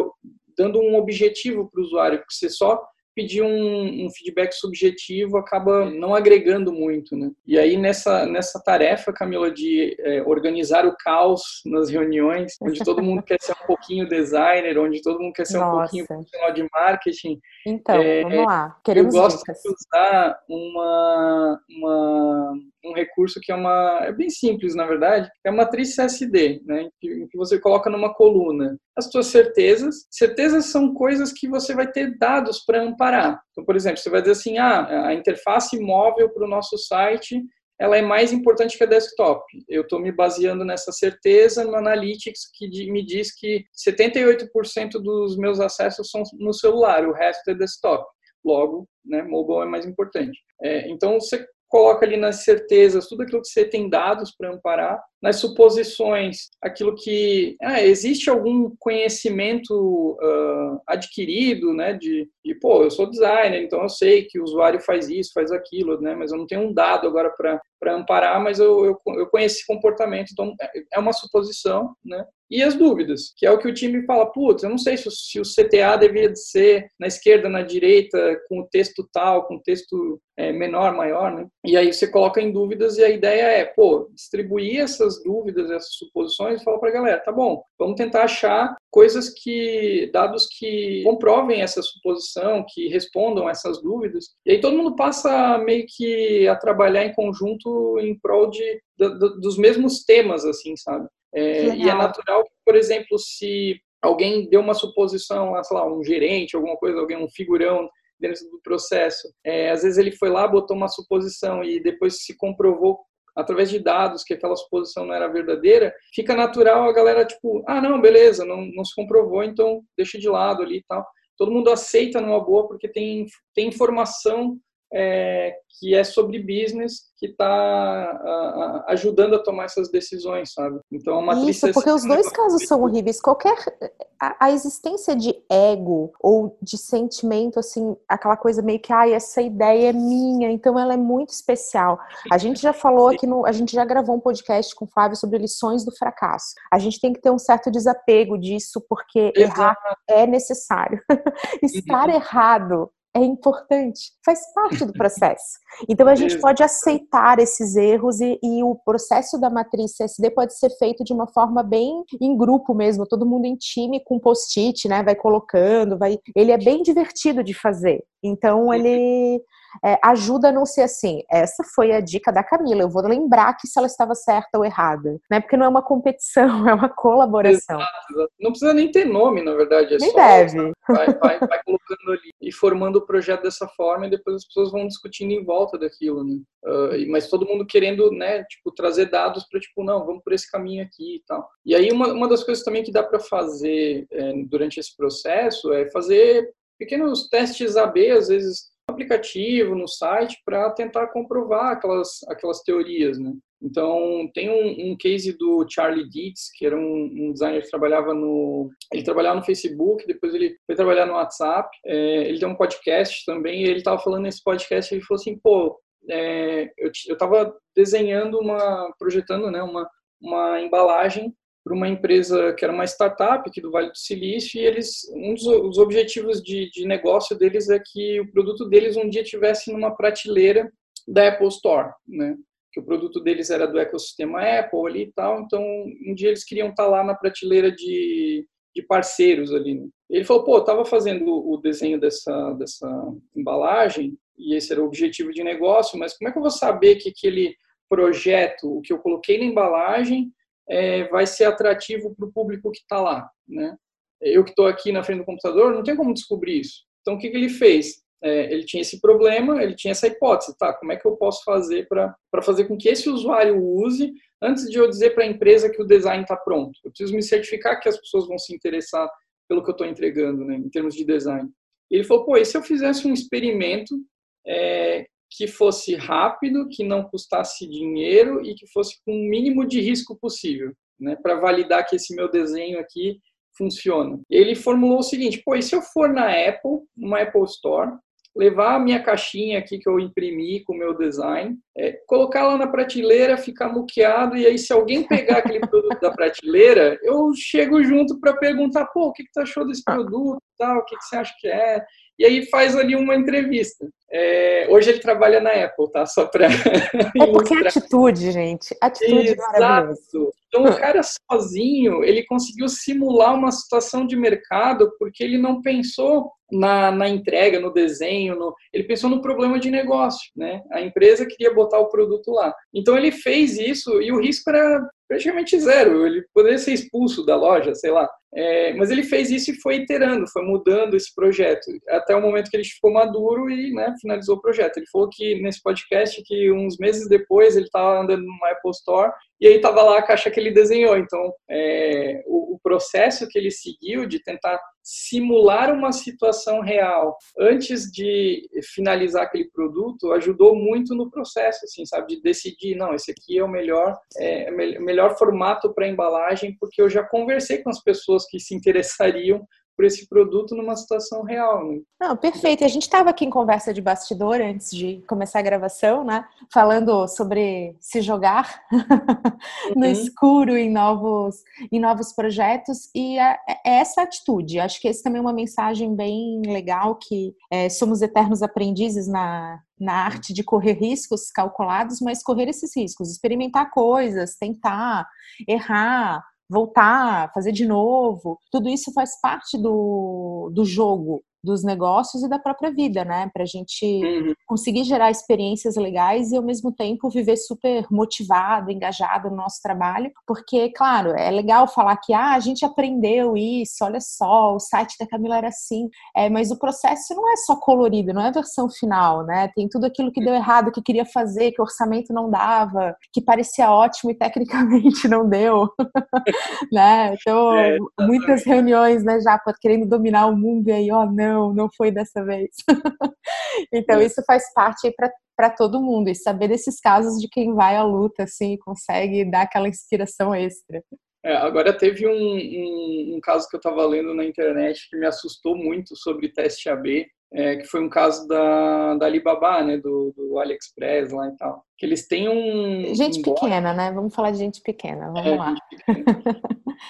dando um objetivo para o usuário, porque você só pedir um, um, feedback subjetivo acaba não agregando muito, né? E aí nessa nessa tarefa, Camila, de é, organizar o caos nas reuniões, onde todo mundo quer ser um pouquinho designer, onde todo mundo quer ser Nossa. um pouquinho profissional de marketing. Então, é, vamos lá. Queremos eu gosto dicas. de usar uma, uma um recurso que é uma é bem simples na verdade é a matriz CSD né que você coloca numa coluna as suas certezas certezas são coisas que você vai ter dados para amparar então por exemplo você vai dizer assim ah a interface móvel para o nosso site ela é mais importante que a desktop. Eu estou me baseando nessa certeza no Analytics que me diz que 78% dos meus acessos são no celular, o resto é desktop. Logo, né, mobile é mais importante. É, então, você coloca ali nas certezas tudo aquilo que você tem dados para amparar, nas suposições, aquilo que ah, existe algum conhecimento uh, adquirido, né, de, de, pô, eu sou designer, então eu sei que o usuário faz isso, faz aquilo, né, mas eu não tenho um dado agora para para amparar, mas eu, eu, eu conheço esse comportamento, então é, é uma suposição, né? E as dúvidas, que é o que o time fala, putz, eu não sei se o, se o CTA deveria ser na esquerda, na direita, com o texto tal, com o texto é, menor, maior, né? E aí você coloca em dúvidas e a ideia é, pô, distribuir essas dúvidas, essas suposições e falar para a galera, tá bom, vamos tentar achar coisas que, dados que comprovem essa suposição, que respondam essas dúvidas. E aí todo mundo passa meio que a trabalhar em conjunto em prol de, de dos mesmos temas, assim, sabe? É, e é natural por exemplo, se alguém deu uma suposição, sei lá, um gerente, alguma coisa, alguém, um figurão dentro do processo, é, às vezes ele foi lá, botou uma suposição e depois se comprovou através de dados que aquela suposição não era verdadeira, fica natural a galera, tipo, ah, não, beleza, não, não se comprovou, então deixa de lado ali e tal. Todo mundo aceita numa boa porque tem, tem informação é, que é sobre business que está ajudando a tomar essas decisões, sabe? Então, a matriz Isso, porque os dois casos são horríveis. Qualquer a, a, existência de ego ou de sentimento, assim, aquela coisa meio que, ai, essa ideia é minha, então ela é muito especial. A gente já falou aqui no, a gente já gravou um podcast com o Flávio sobre lições do fracasso. A gente tem que ter um certo desapego disso, porque Exato. errar é necessário. Estar uhum. errado é importante, faz parte do processo. Então a gente pode aceitar esses erros e, e, o processo da matriz CSD pode ser feito de uma forma bem em grupo mesmo, todo mundo em time com post-it, né? Vai colocando, vai. Ele é bem divertido de fazer. Então ele é, ajuda a não ser assim. Essa foi a dica da Camila. Eu vou lembrar que se ela estava certa ou errada, né? Porque não é uma competição, é uma colaboração. Exato, Não precisa nem ter nome, na verdade. É nem só, deve. Vai, vai, vai, colocando ali e formando o projeto dessa forma e depois as pessoas vão discutindo em volta daquilo, né? Uh, mas todo mundo querendo, né, tipo, trazer dados para, tipo, não, vamos por esse caminho aqui e tal. E aí uma, uma das coisas também que dá para fazer é, durante esse processo é fazer pequenos testes AB, às vezes aplicativo, no site, para tentar comprovar aquelas, aquelas teorias, né? Então, tem um, um case do Charlie Dietz, que era um, um, designer que trabalhava no... Ele trabalhava no Facebook, depois ele foi trabalhar no WhatsApp. É, ele tem um podcast também, e ele estava falando nesse podcast, ele falou assim, pô, é, eu estava desenhando uma... projetando, né, uma, uma embalagem para uma empresa que era uma startup aqui do Vale do Silício e eles um dos objetivos de, de negócio deles é que o produto deles um dia tivesse numa prateleira da Apple Store, né? Que o produto deles era do ecossistema Apple ali e tal, então um dia eles queriam estar lá na prateleira de, de parceiros ali. Né? Ele falou, pô, eu estava fazendo o desenho dessa dessa embalagem e esse era o objetivo de negócio, mas como é que eu vou saber que aquele projeto, o que eu coloquei na embalagem é, vai ser atrativo para o público que está lá, né? Eu que estou aqui na frente do computador, não tem como descobrir isso. Então, o que, que ele fez? É, ele tinha esse problema, ele tinha essa hipótese, tá? Como é que eu posso fazer para fazer com que esse usuário use antes de eu dizer para a empresa que o design está pronto? Eu preciso me certificar que as pessoas vão se interessar pelo que eu estou entregando, né, em termos de design. Ele falou, pô, e se eu fizesse um experimento é, que fosse rápido, que não custasse dinheiro e que fosse com o mínimo de risco possível, né, para validar que esse meu desenho aqui funciona. Ele formulou o seguinte: pô, e se eu for na Apple, numa Apple Store, levar a minha caixinha aqui que eu imprimi com o meu design, é, colocar lá na prateleira, ficar muqueado, e aí se alguém pegar aquele produto da prateleira, eu chego junto para perguntar, pô, o que, que tu achou desse produto, tal, o que, que você acha que é? E aí faz ali uma entrevista. É, hoje ele trabalha na Apple, tá? Só para. É porque é atitude, gente. Atitude Exato. Então, o cara sozinho, ele conseguiu simular uma situação de mercado porque ele não pensou na, na entrega, no desenho, no, ele pensou no problema de negócio, né? A empresa queria botar o produto lá. Então, ele fez isso e o risco era praticamente zero. Ele poderia ser expulso da loja, sei lá. É, mas ele fez isso e foi iterando, foi mudando esse projeto, até o momento que ele ficou maduro e né, finalizou o projeto. Ele falou que nesse podcast que uns meses depois ele estava andando no Apple Store e aí estava lá a caixa que ele desenhou. Então, é, o, o processo que ele seguiu de tentar simular uma situação real antes de finalizar aquele produto ajudou muito no processo, assim, sabe, de decidir, não, esse aqui é o melhor, é, é melhor formato para embalagem, porque eu já conversei com as pessoas que se interessariam por esse produto numa situação real. Né? Não, perfeito. E a gente estava aqui em conversa de bastidor antes de começar a gravação, né? Falando sobre se jogar uhum. no escuro em novos, em novos projetos e é, é essa atitude. Acho que esse também é uma mensagem bem legal que é, somos eternos aprendizes na, na arte de correr riscos calculados, mas correr esses riscos, experimentar coisas, tentar, errar, voltar, fazer de novo. Tudo isso faz parte do, do jogo dos negócios e da própria vida, né? Para a gente uhum. conseguir gerar experiências legais e ao mesmo tempo viver super motivado, engajado no nosso trabalho, porque, claro, é legal falar que ah, a gente aprendeu isso, olha só, o site da Camila era assim, é, mas o processo não é só colorido, não é a versão final, né? Tem tudo aquilo que deu errado, que queria fazer, que o orçamento não dava, que parecia ótimo e tecnicamente não deu, né? Então, é, muitas reuniões, né, já querendo dominar o mundo e aí, ó, oh, não não, não foi dessa vez. então, isso faz parte para todo mundo, e saber desses casos de quem vai à luta, assim, consegue dar aquela inspiração extra. É, agora teve um, um, um, caso que eu estava lendo na internet que me assustou muito sobre teste AB, é, que foi um caso da, da Alibaba, né, do, do AliExpress lá e tal. Que eles têm um... Gente um pequena, né? Vamos falar de gente pequena, vamos é, lá.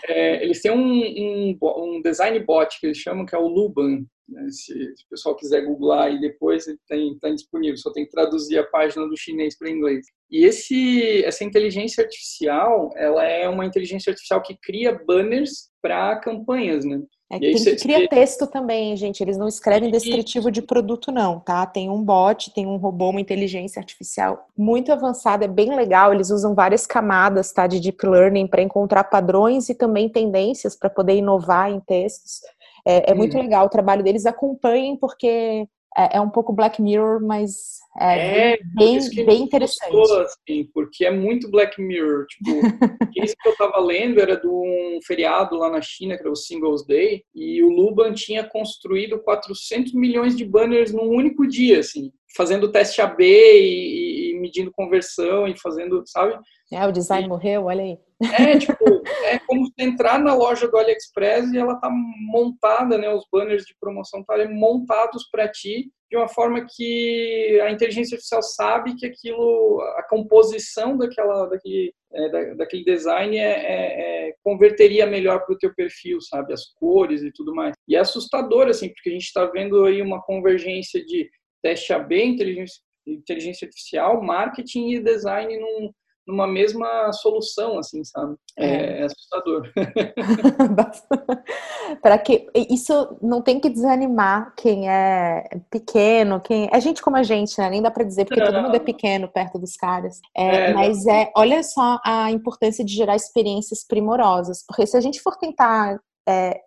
É, eles têm um, um, um, design bot que eles chamam, que é o Luban. Né? Se, se, o pessoal quiser googlar aí depois, tem, tá disponível. Só tem que traduzir a página do chinês para inglês. E esse, essa inteligência artificial, ela é uma inteligência artificial que cria banners para campanhas, né? É que tem que criar texto também, gente. Eles não escrevem descritivo de produto, não, tá? Tem um bot, tem um robô, uma inteligência artificial muito avançada, é bem legal. Eles usam várias camadas, tá? De deep learning para encontrar padrões e também tendências para poder inovar em textos. É, é muito hum. legal o trabalho deles. Acompanhem, porque é, é um pouco Black Mirror, mas é, é bem, bem interessante. Gostou, assim, porque é muito Black Mirror. Tipo, esse que eu estava lendo era de um feriado lá na China, que era o Singles Day, e o Luban tinha construído 400 milhões de banners num único dia, assim, fazendo teste AB e, e medindo conversão e fazendo, sabe? É, o design e, morreu, olha aí. É, tipo, é como entrar na loja do AliExpress e ela tá montada, né? Os banners de promoção estão tá montados para ti de uma forma que a inteligência artificial sabe que aquilo, a composição daquela, daquele, é, da, daquele design é, é, é converteria melhor para o teu perfil, sabe? As cores e tudo mais. E é assustador, assim, porque a gente está vendo aí uma convergência de teste AB, inteligência, inteligência artificial, marketing e design num, numa mesma solução, assim, sabe? É, é, é assustador. para que isso não tem que desanimar quem é pequeno, quem é gente como a gente, né? Nem dá para dizer porque não. todo mundo é pequeno perto dos caras. É, é, mas é, olha só a importância de gerar experiências primorosas, porque se a gente for tentar é,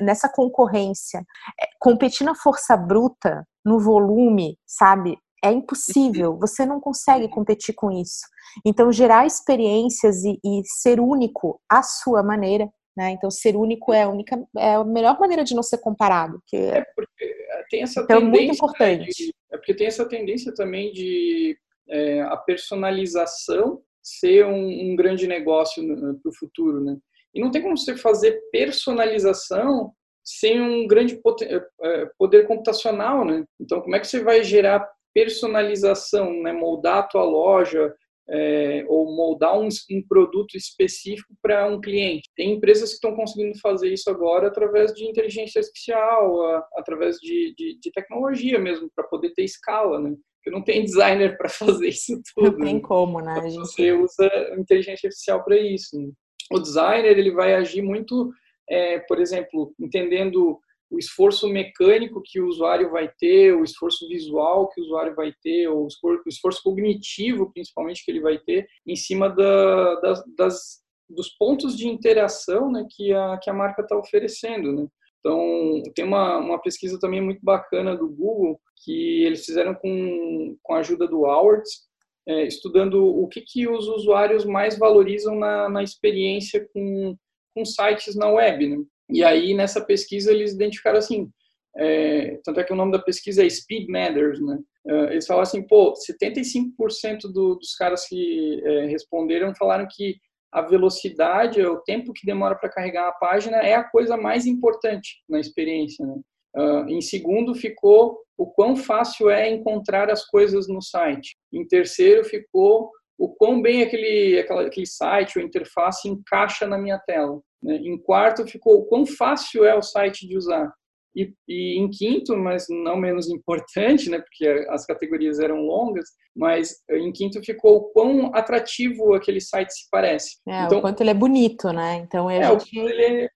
nessa concorrência, é, competir na força bruta, no volume, sabe? É impossível, você não consegue competir com isso. Então, gerar experiências e, e ser único à sua maneira, né? Então, ser único é a única, é a melhor maneira de não ser comparado. Que... É porque eh, tem essa então, tendência. É muito importante. De, é porque tem essa tendência também de é, a personalização ser um, um grande negócio para o futuro, né? E não tem como você fazer personalização sem um grande poder, eh, poder computacional, né? Então, como é que você vai gerar personalização, né? moldar a tua loja, é, ou moldar um, um produto específico para um cliente. Tem empresas que estão conseguindo fazer isso agora através de inteligência artificial, a, através de, de, de, tecnologia mesmo, para poder ter escala, né? Porque não tem designer para fazer isso tudo. Não tem né? como, né? Então, você usa inteligência artificial para isso. Né? O designer ele vai agir muito, é, por exemplo, entendendo o esforço mecânico que o usuário vai ter, o esforço visual que o usuário vai ter, o esforço, o esforço cognitivo, principalmente, que ele vai ter, em cima da, das, das, dos pontos de interação né, que, a, que a marca está oferecendo. Né? Então, tem uma, uma pesquisa também muito bacana do Google, que eles fizeram com, com a ajuda do Awards, é, estudando o que, que os usuários mais valorizam na, na experiência com, com sites na web. Né? E aí, nessa pesquisa, eles identificaram assim, é, tanto é que o nome da pesquisa é Speed Matters, né? É, eles falaram assim, pô, 75% do, dos caras que é, responderam falaram que a velocidade, o tempo que demora para carregar a página é a coisa mais importante na experiência. Né? Uh, em segundo ficou o quão fácil é encontrar as coisas no site. Em terceiro ficou o quão bem aquele, aquele site ou interface encaixa na minha tela. Né? Em quarto, ficou quão fácil é o site de usar. E, e, em quinto, mas não menos importante, né, porque as categorias eram longas, mas em quinto ficou o quão atrativo aquele site se parece. É, então, o quanto ele é bonito, né? Então a é, gente... ele é, é, bonito, é?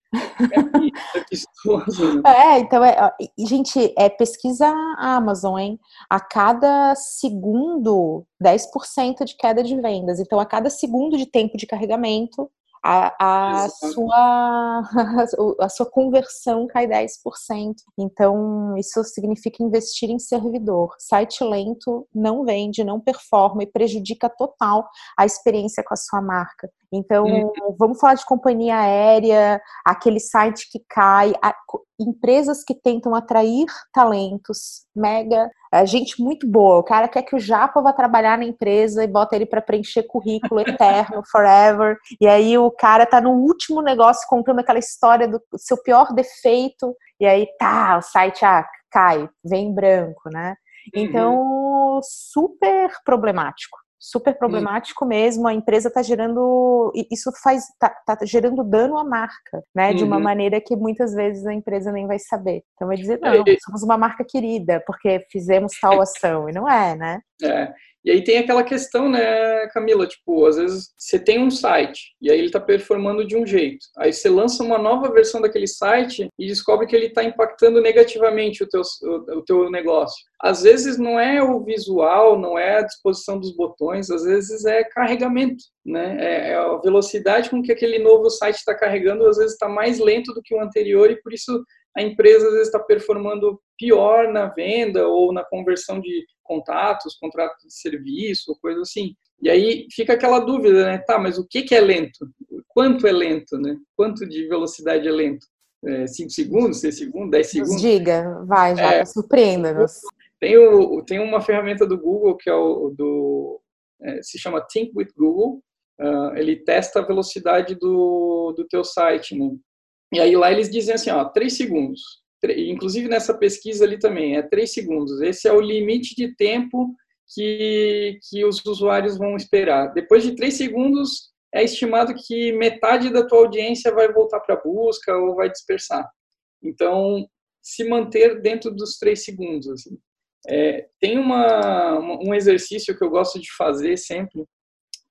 É, então é, gente, é pesquisa Amazon, hein? A cada segundo, 10% de queda de vendas. Então a cada segundo de tempo de carregamento, a, a sua, a sua conversão cai 10%. Então, isso significa investir em servidor. Site lento não vende, não performa e prejudica total a experiência com a sua marca. Então, uhum. vamos falar de companhia aérea, aquele site que cai, a, empresas que tentam atrair talentos, mega, é, gente muito boa. O cara quer que o Japa vá trabalhar na empresa e bota ele para preencher currículo eterno, forever. E aí o cara tá no último negócio contando aquela história do seu pior defeito, e aí tá, o site ah, cai, vem branco, né? Uhum. Então, super problemático super problemático mesmo. A empresa está gerando, isso faz, tá, tá, gerando dano à marca, né? De uma uhum. maneira que muitas vezes a empresa nem vai saber. Então vai dizer, não, somos uma marca querida porque fizemos tal ação. E não é, né? É. E aí tem aquela questão, né, Camila? Tipo, às vezes você tem um site e aí ele está performando de um jeito. Aí você lança uma nova versão daquele site e descobre que ele está impactando negativamente o teu, o, o teu negócio. Às vezes não é o visual, não é a disposição dos botões, às vezes é carregamento, né? É, é a velocidade com que aquele novo site está carregando, às vezes está mais lento do que o anterior e por isso a empresa às vezes está performando pior na venda ou na conversão de contatos, contrato de serviço, coisa assim. E aí fica aquela dúvida, né? Tá, mas o que, que é lento? Quanto é lento, né? Quanto de velocidade é lento? 5 é, segundos, 6 segundos, 10 segundos? diga, vai, já, é, surpreenda-nos. Tem, o, tem uma ferramenta do Google que é o do é, se chama Think with Google. Uh, ele testa a velocidade do, do teu site, né? E aí lá eles dizem assim, ó, 3 segundos. Inclusive nessa pesquisa ali também, é 3 segundos. Esse é o limite de tempo que, que os usuários vão esperar. Depois de 3 segundos, é estimado que metade da tua audiência vai voltar para a busca ou vai dispersar. Então, se manter dentro dos 3 segundos. Assim. É, tem uma, um exercício que eu gosto de fazer sempre,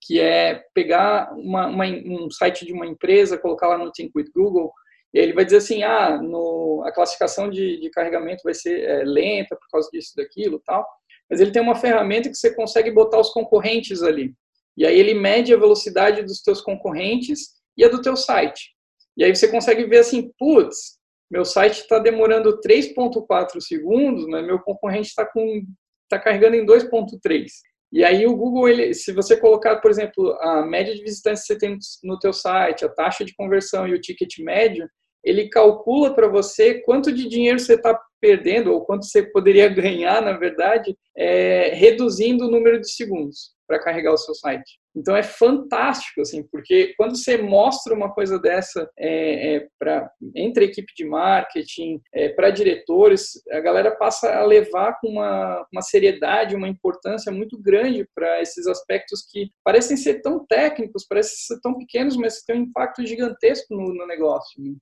que é pegar uma, uma, um site de uma empresa, colocar lá no Think with Google ele vai dizer assim, ah, no, a classificação de, de carregamento vai ser é, lenta por causa disso, daquilo tal. Mas ele tem uma ferramenta que você consegue botar os concorrentes ali. E aí ele mede a velocidade dos teus concorrentes e a do teu site. E aí você consegue ver assim, putz, meu site está demorando 3.4 segundos, mas meu concorrente está com tá carregando em 2.3. E aí o Google, ele, se você colocar, por exemplo, a média de visitantes que você tem no teu site, a taxa de conversão e o ticket médio, ele calcula para você quanto de dinheiro você está perdendo ou quanto você poderia ganhar, na verdade, é, reduzindo o número de segundos para carregar o seu site. Então é fantástico, assim, porque quando você mostra uma coisa dessa é, é para entre a equipe de marketing, é, para diretores, a galera passa a levar com uma, uma seriedade, uma importância muito grande para esses aspectos que parecem ser tão técnicos, parecem ser tão pequenos, mas têm um impacto gigantesco no, no negócio. Né?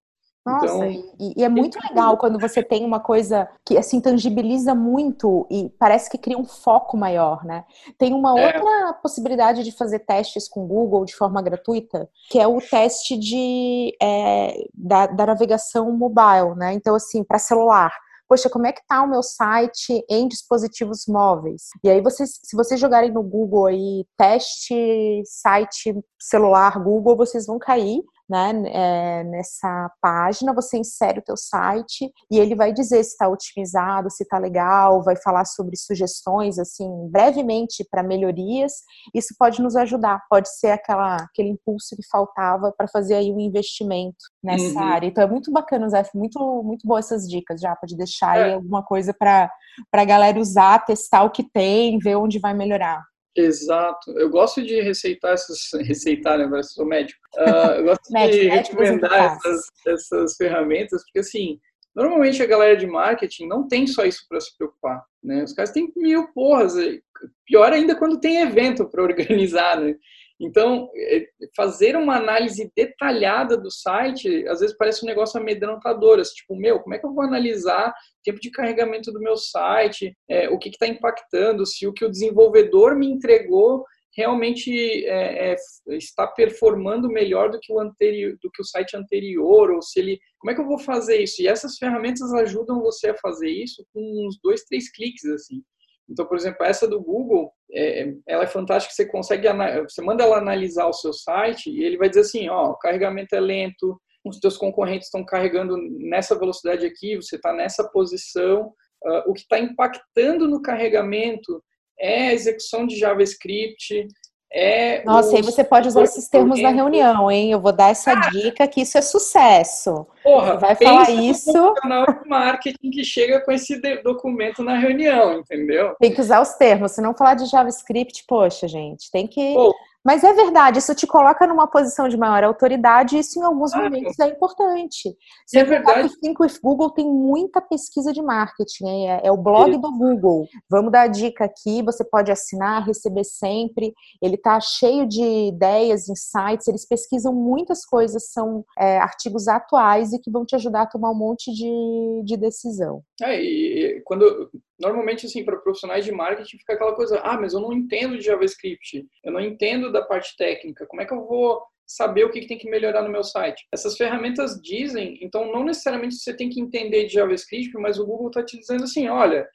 Nossa, então, e, e, é muito legal quando você tem uma coisa que assim tangibiliza muito e parece que cria um foco maior, né? Tem uma é. outra possibilidade de fazer testes com o Google de forma gratuita, que é o teste de, é, da, da navegação mobile, né? Então, assim, para celular poxa, como é que tá o meu site em dispositivos móveis? E aí vocês, se vocês jogarem no Google aí teste site celular Google, vocês vão cair né, é, nessa página, você insere o teu site e ele vai dizer se está otimizado, se está legal, vai falar sobre sugestões, assim, brevemente para melhorias. Isso pode nos ajudar, pode ser aquela, aquele impulso que faltava para fazer aí um investimento nessa uhum. área. Então é muito bacana, Zé, muito, muito boas essas dicas já, pode deixar é. aí alguma coisa para a galera usar, testar o que tem, ver onde vai melhorar. Exato. Eu gosto de receitar essas. Receitar, né? Eu sou médico. Uh, eu gosto de recomendar essas, essas ferramentas, porque assim. Normalmente a galera de marketing não tem só isso para se preocupar, né? Os caras têm mil porras. Pior ainda quando tem evento para organizar, né? Então, é, fazer uma análise detalhada do site, às vezes parece um negócio amedrontador, assim, tipo, meu, como é que eu vou analisar o tempo de carregamento do meu site, é, o que está impactando, se o que o desenvolvedor me entregou realmente é, é, está performando melhor do que o anterior, do que o site anterior, ou se ele, como é que eu vou fazer isso? E essas ferramentas ajudam você a fazer isso com uns dois, três cliques assim. Então, por exemplo, essa do Google, é, ela é fantástica, você consegue, você manda ela analisar o seu site e ele vai dizer assim, ó, o carregamento é lento, os teus concorrentes estão carregando nessa velocidade aqui, você está nessa posição, uh, o que está impactando no carregamento é a execução de JavaScript, é Nossa, aí você pode usar esses termos na reunião, hein? Eu vou dar essa ah, dica que isso é sucesso. Porra, vai falar isso. No canal de marketing que chega com esse documento na reunião, entendeu? Tem que usar os termos. Se não falar de JavaScript, poxa, gente, tem que. Pô, mas é verdade, isso te coloca numa posição de maior autoridade e isso em alguns ah, momentos é importante. Se é verdade. O Think with Google tem muita pesquisa de marketing, é, é o blog do Google. Vamos dar a dica aqui, você pode assinar, receber sempre. Ele está cheio de ideias, insights, eles pesquisam muitas coisas, são é, artigos atuais e que vão te ajudar a tomar um monte de, de decisão. É, e quando normalmente, assim, para profissionais de marketing fica aquela coisa, ah, mas eu não entendo de JavaScript, eu não entendo da parte técnica, como é que eu vou saber o que, tem que melhorar no meu site? Essas ferramentas dizem, então não necessariamente você tem que entender de JavaScript, mas o Google está te dizendo assim, olha,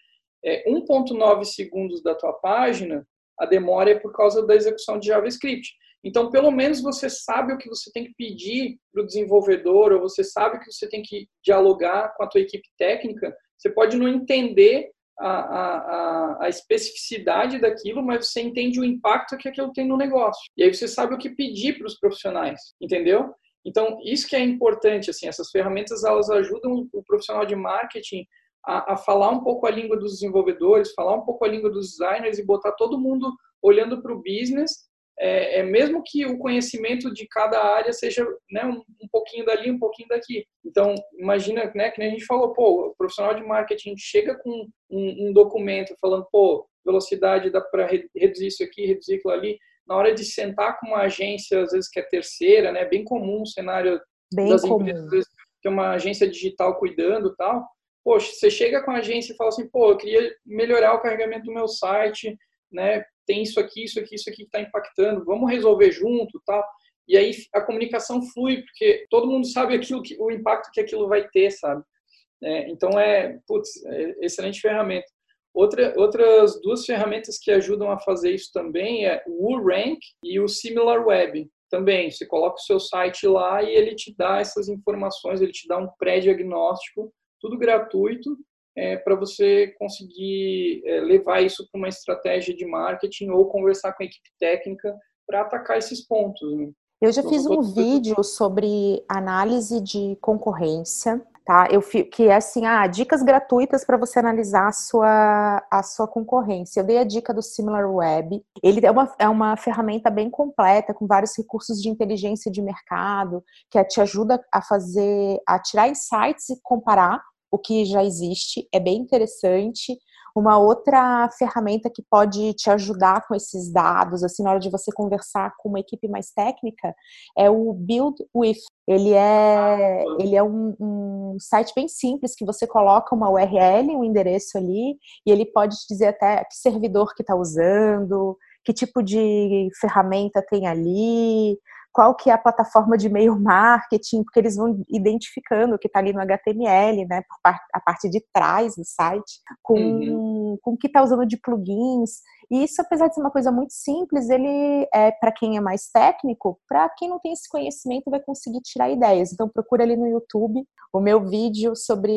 é 1.9 segundos da tua página, a demora é por causa da execução de JavaScript. Então, pelo menos você sabe o que você tem que pedir para o desenvolvedor, ou você sabe que você tem que dialogar com a tua equipe técnica. Você pode não entender a, a, a, especificidade daquilo, mas você entende o impacto que aquilo tem no negócio. E aí você sabe o que pedir para os profissionais, entendeu? Então, isso que é importante, assim, essas ferramentas, elas ajudam o profissional de marketing a, a falar um pouco a língua dos desenvolvedores, falar um pouco a língua dos designers e botar todo mundo olhando para o business é, é, mesmo que o conhecimento de cada área seja né, um, um, pouquinho dali, um pouquinho daqui. Então, imagina, né, que a gente falou, pô, o profissional de marketing chega com um, um documento falando, pô, velocidade dá para reduzir isso aqui, reduzir aquilo ali. Na hora de sentar com uma agência, às vezes que é terceira, né, bem comum o cenário bem das comum. empresas, tem uma agência digital cuidando tal. Poxa, você chega com a agência e fala assim, pô, eu queria melhorar o carregamento do meu site, né, tem isso aqui, isso aqui, isso aqui que está impactando, vamos resolver junto, tal. E aí a comunicação flui, porque todo mundo sabe aquilo que, o impacto que aquilo vai ter, sabe? É, então é, putz, é excelente ferramenta. Outra, outras duas ferramentas que ajudam a fazer isso também é o WooRank e o SimilarWeb. Também, você coloca o seu site lá e ele te dá essas informações, ele te dá um pré-diagnóstico, tudo gratuito, é, para você conseguir é, levar isso para uma estratégia de marketing ou conversar com a equipe técnica para atacar esses pontos. Né? Eu já então, fiz um vídeo sobre análise de concorrência tá? Eu que é assim, ah, dicas gratuitas para você analisar a sua, a sua concorrência. Eu dei a dica do SimilarWeb. Ele é uma, é uma ferramenta bem completa, com vários recursos de inteligência de mercado, que te ajuda a fazer, a tirar insights e comparar o que já existe. É bem interessante. Uma outra ferramenta que pode te ajudar com esses dados, assim, na hora de você conversar com uma equipe mais técnica, é o Build With. Ele é, ele é um, um site bem simples que você coloca uma URL, um endereço ali, e ele pode te dizer até que servidor que está usando, que tipo de ferramenta tem ali, qual que é a plataforma de e-mail marketing, porque eles vão identificando o que está ali no HTML, né, a parte de trás do site, com, uhum. com o que está usando de plugins. E isso, apesar de ser uma coisa muito simples, ele é para quem é mais técnico, para quem não tem esse conhecimento vai conseguir tirar ideias. Então procura ali no YouTube o meu vídeo sobre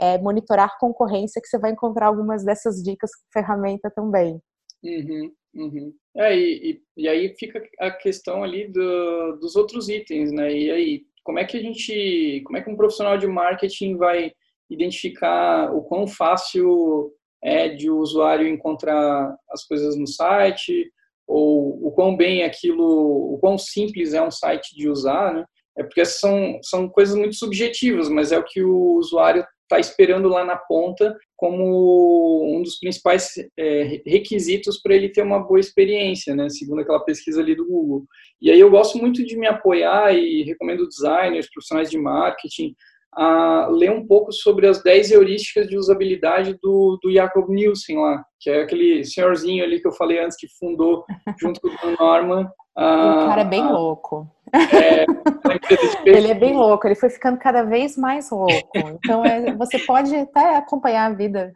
é, monitorar concorrência, que você vai encontrar algumas dessas dicas com ferramenta também. Uhum. Uhum. É, e, e, aí fica a questão ali do, dos outros itens, né? E aí, como é que a gente, como é que um profissional de marketing vai identificar o quão fácil é de o usuário encontrar as coisas no site, ou o quão bem aquilo, o quão simples é um site de usar, né? É porque são, são coisas muito subjetivas, mas é o que o usuário está esperando lá na ponta como um dos principais é, requisitos para ele ter uma boa experiência, né, segundo aquela pesquisa ali do Google. E aí eu gosto muito de me apoiar e recomendo designers, profissionais de marketing, a ler um pouco sobre as 10 heurísticas de usabilidade do, do Jacob Nielsen lá, que é aquele senhorzinho ali que eu falei antes que fundou junto com o Norman. o cara é bem louco. É, ele é bem louco, ele foi ficando cada vez mais louco. Então é, você pode até acompanhar a vida,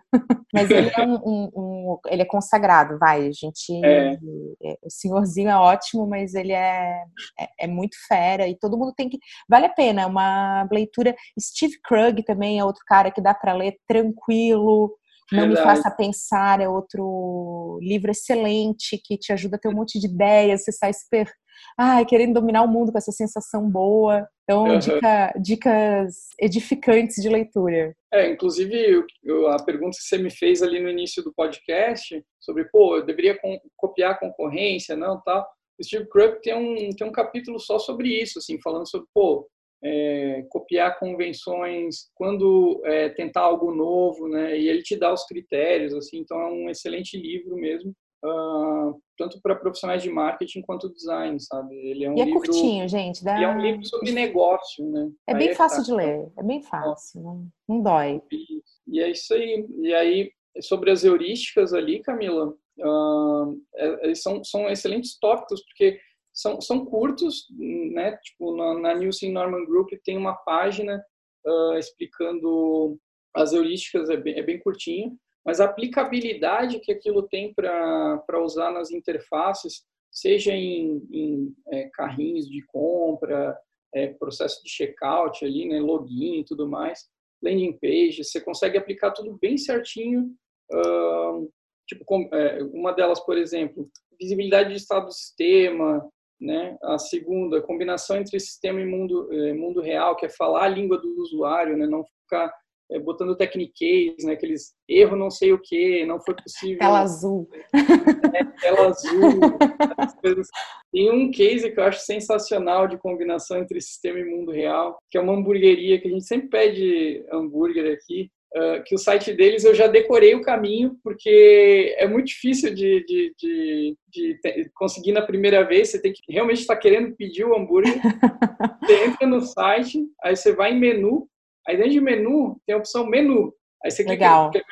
mas ele é um, um, um ele é consagrado, vai. A gente, é. é. o senhorzinho é ótimo, mas ele é, é, é muito fera e todo mundo tem que vale a pena. É uma leitura. Steve Krug também é outro cara que dá para ler tranquilo. Não Verdade. Me Faça Pensar é outro livro excelente que te ajuda a ter um monte de ideias, você sai super ai, querendo dominar o mundo com essa sensação boa. Então, uhum. dica, dicas edificantes de leitura. É, inclusive, eu, a pergunta que você me fez ali no início do podcast, sobre, pô, eu deveria copiar a concorrência, não, tal. O Steve Krug tem um, tem um capítulo só sobre isso, assim, falando sobre, pô, é, copiar convenções, quando é, tentar algo novo, né? E ele te dá os critérios, assim. Então é um excelente livro mesmo uh, tanto para profissionais de marketing quanto design, sabe? Ele é um e é livro, curtinho, gente. Dá... E é um livro sobre negócio, né? É bem é fácil de ler, é bem fácil, não, não dói. E, e, é isso aí. E aí, sobre as heurísticas ali, Camila, uh, é, são, são excelentes tópicos, porque são, são curtos, né? Tipo, na, na Nielsen Norman Group tem uma página uh, explicando as heurísticas, é bem, é bem curtinho, mas a aplicabilidade que aquilo tem para usar nas interfaces, seja em, em é, carrinhos de compra, é, processo de checkout ali, né, login e tudo mais, landing page, você consegue aplicar tudo bem certinho. Uh, tipo, com, é, uma delas, por exemplo, visibilidade de estado do sistema, né? A segunda, combinação entre sistema e mundo, é, mundo real, que é falar a língua do usuário, né? Não ficar é, botando techniques, né, aqueles erro não sei o que, não foi possível. Tela azul. É, tela azul. Tem um case que eu acho sensacional de combinação entre sistema e mundo real, que é uma hamburgueria que a gente sempre pede hambúrguer aqui, Uh, que o site deles eu já decorei o caminho, porque é muito difícil de, de, de, de conseguir na primeira vez. Você tem que realmente estar tá querendo pedir o hambúrguer. você entra no site, aí você vai em menu, Aí dentro de menu tem a opção menu. Aí você Legal. clica.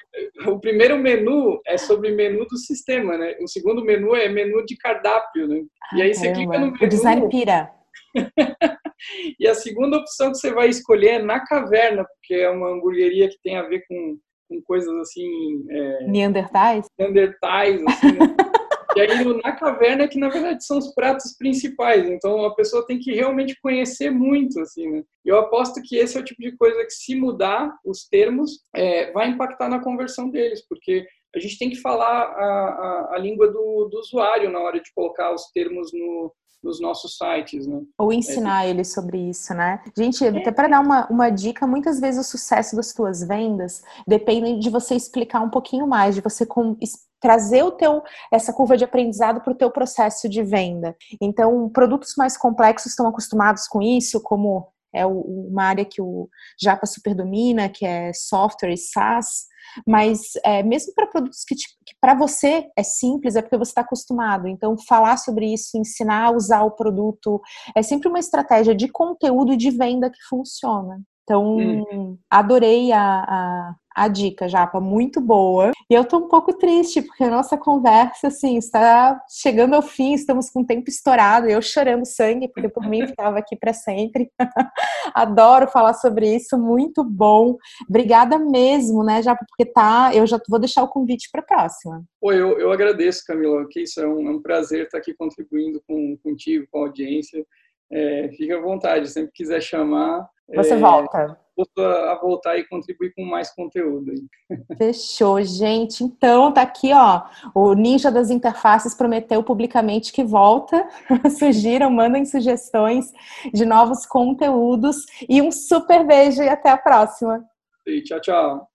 O primeiro menu é sobre menu do sistema, né? O segundo menu é menu de cardápio, né? e aí você clica no menu. O design pira. e a segunda opção que você vai escolher é na caverna, porque é uma hamburgueria que tem a ver com, com coisas assim. É, Neandertais? Neandertais, assim. Né? E aí na caverna é que na verdade são os pratos principais. Então a pessoa tem que realmente conhecer muito, assim, né? Eu aposto que esse é o tipo de coisa que se mudar os termos é, vai impactar na conversão deles, porque a gente tem que falar a, a, a língua do, do, usuário na hora de colocar os termos no, nos nossos sites, né? Ou ensinar é, eles sobre isso, né? Gente, até para dar uma, uma dica, muitas vezes o sucesso das tuas vendas depende de você explicar um pouquinho mais, de você com, trazer o teu essa curva de aprendizado para o teu processo de venda. Então, produtos mais complexos estão acostumados com isso, como é uma área que o Japa super domina, que é software e SaaS. Mas é, mesmo para produtos que, que para você é simples, é porque você está acostumado. Então, falar sobre isso, ensinar a usar o produto, é sempre uma estratégia de conteúdo e de venda que funciona. Então, hum. adorei a, a, a, dica, Japa, muito boa. E eu tô um pouco triste, porque a nossa conversa, assim, está chegando ao fim, estamos com o tempo estourado, eu chorando sangue, porque por mim ficava aqui para sempre. Adoro falar sobre isso, muito bom. Obrigada mesmo, né, Japa, porque tá, eu já vou deixar o convite para a próxima. Pô, eu, eu agradeço, Camila, que isso é um, é um prazer estar aqui contribuindo com, contigo, com a audiência. É, fica à vontade, sempre quiser chamar, você é, volta. A voltar e contribuir com mais conteúdo. Fechou, gente. Então, tá aqui, ó. O Ninja das Interfaces prometeu publicamente que volta. Surgiram, mandem sugestões de novos conteúdos. E um super beijo e até a próxima. E tchau, tchau.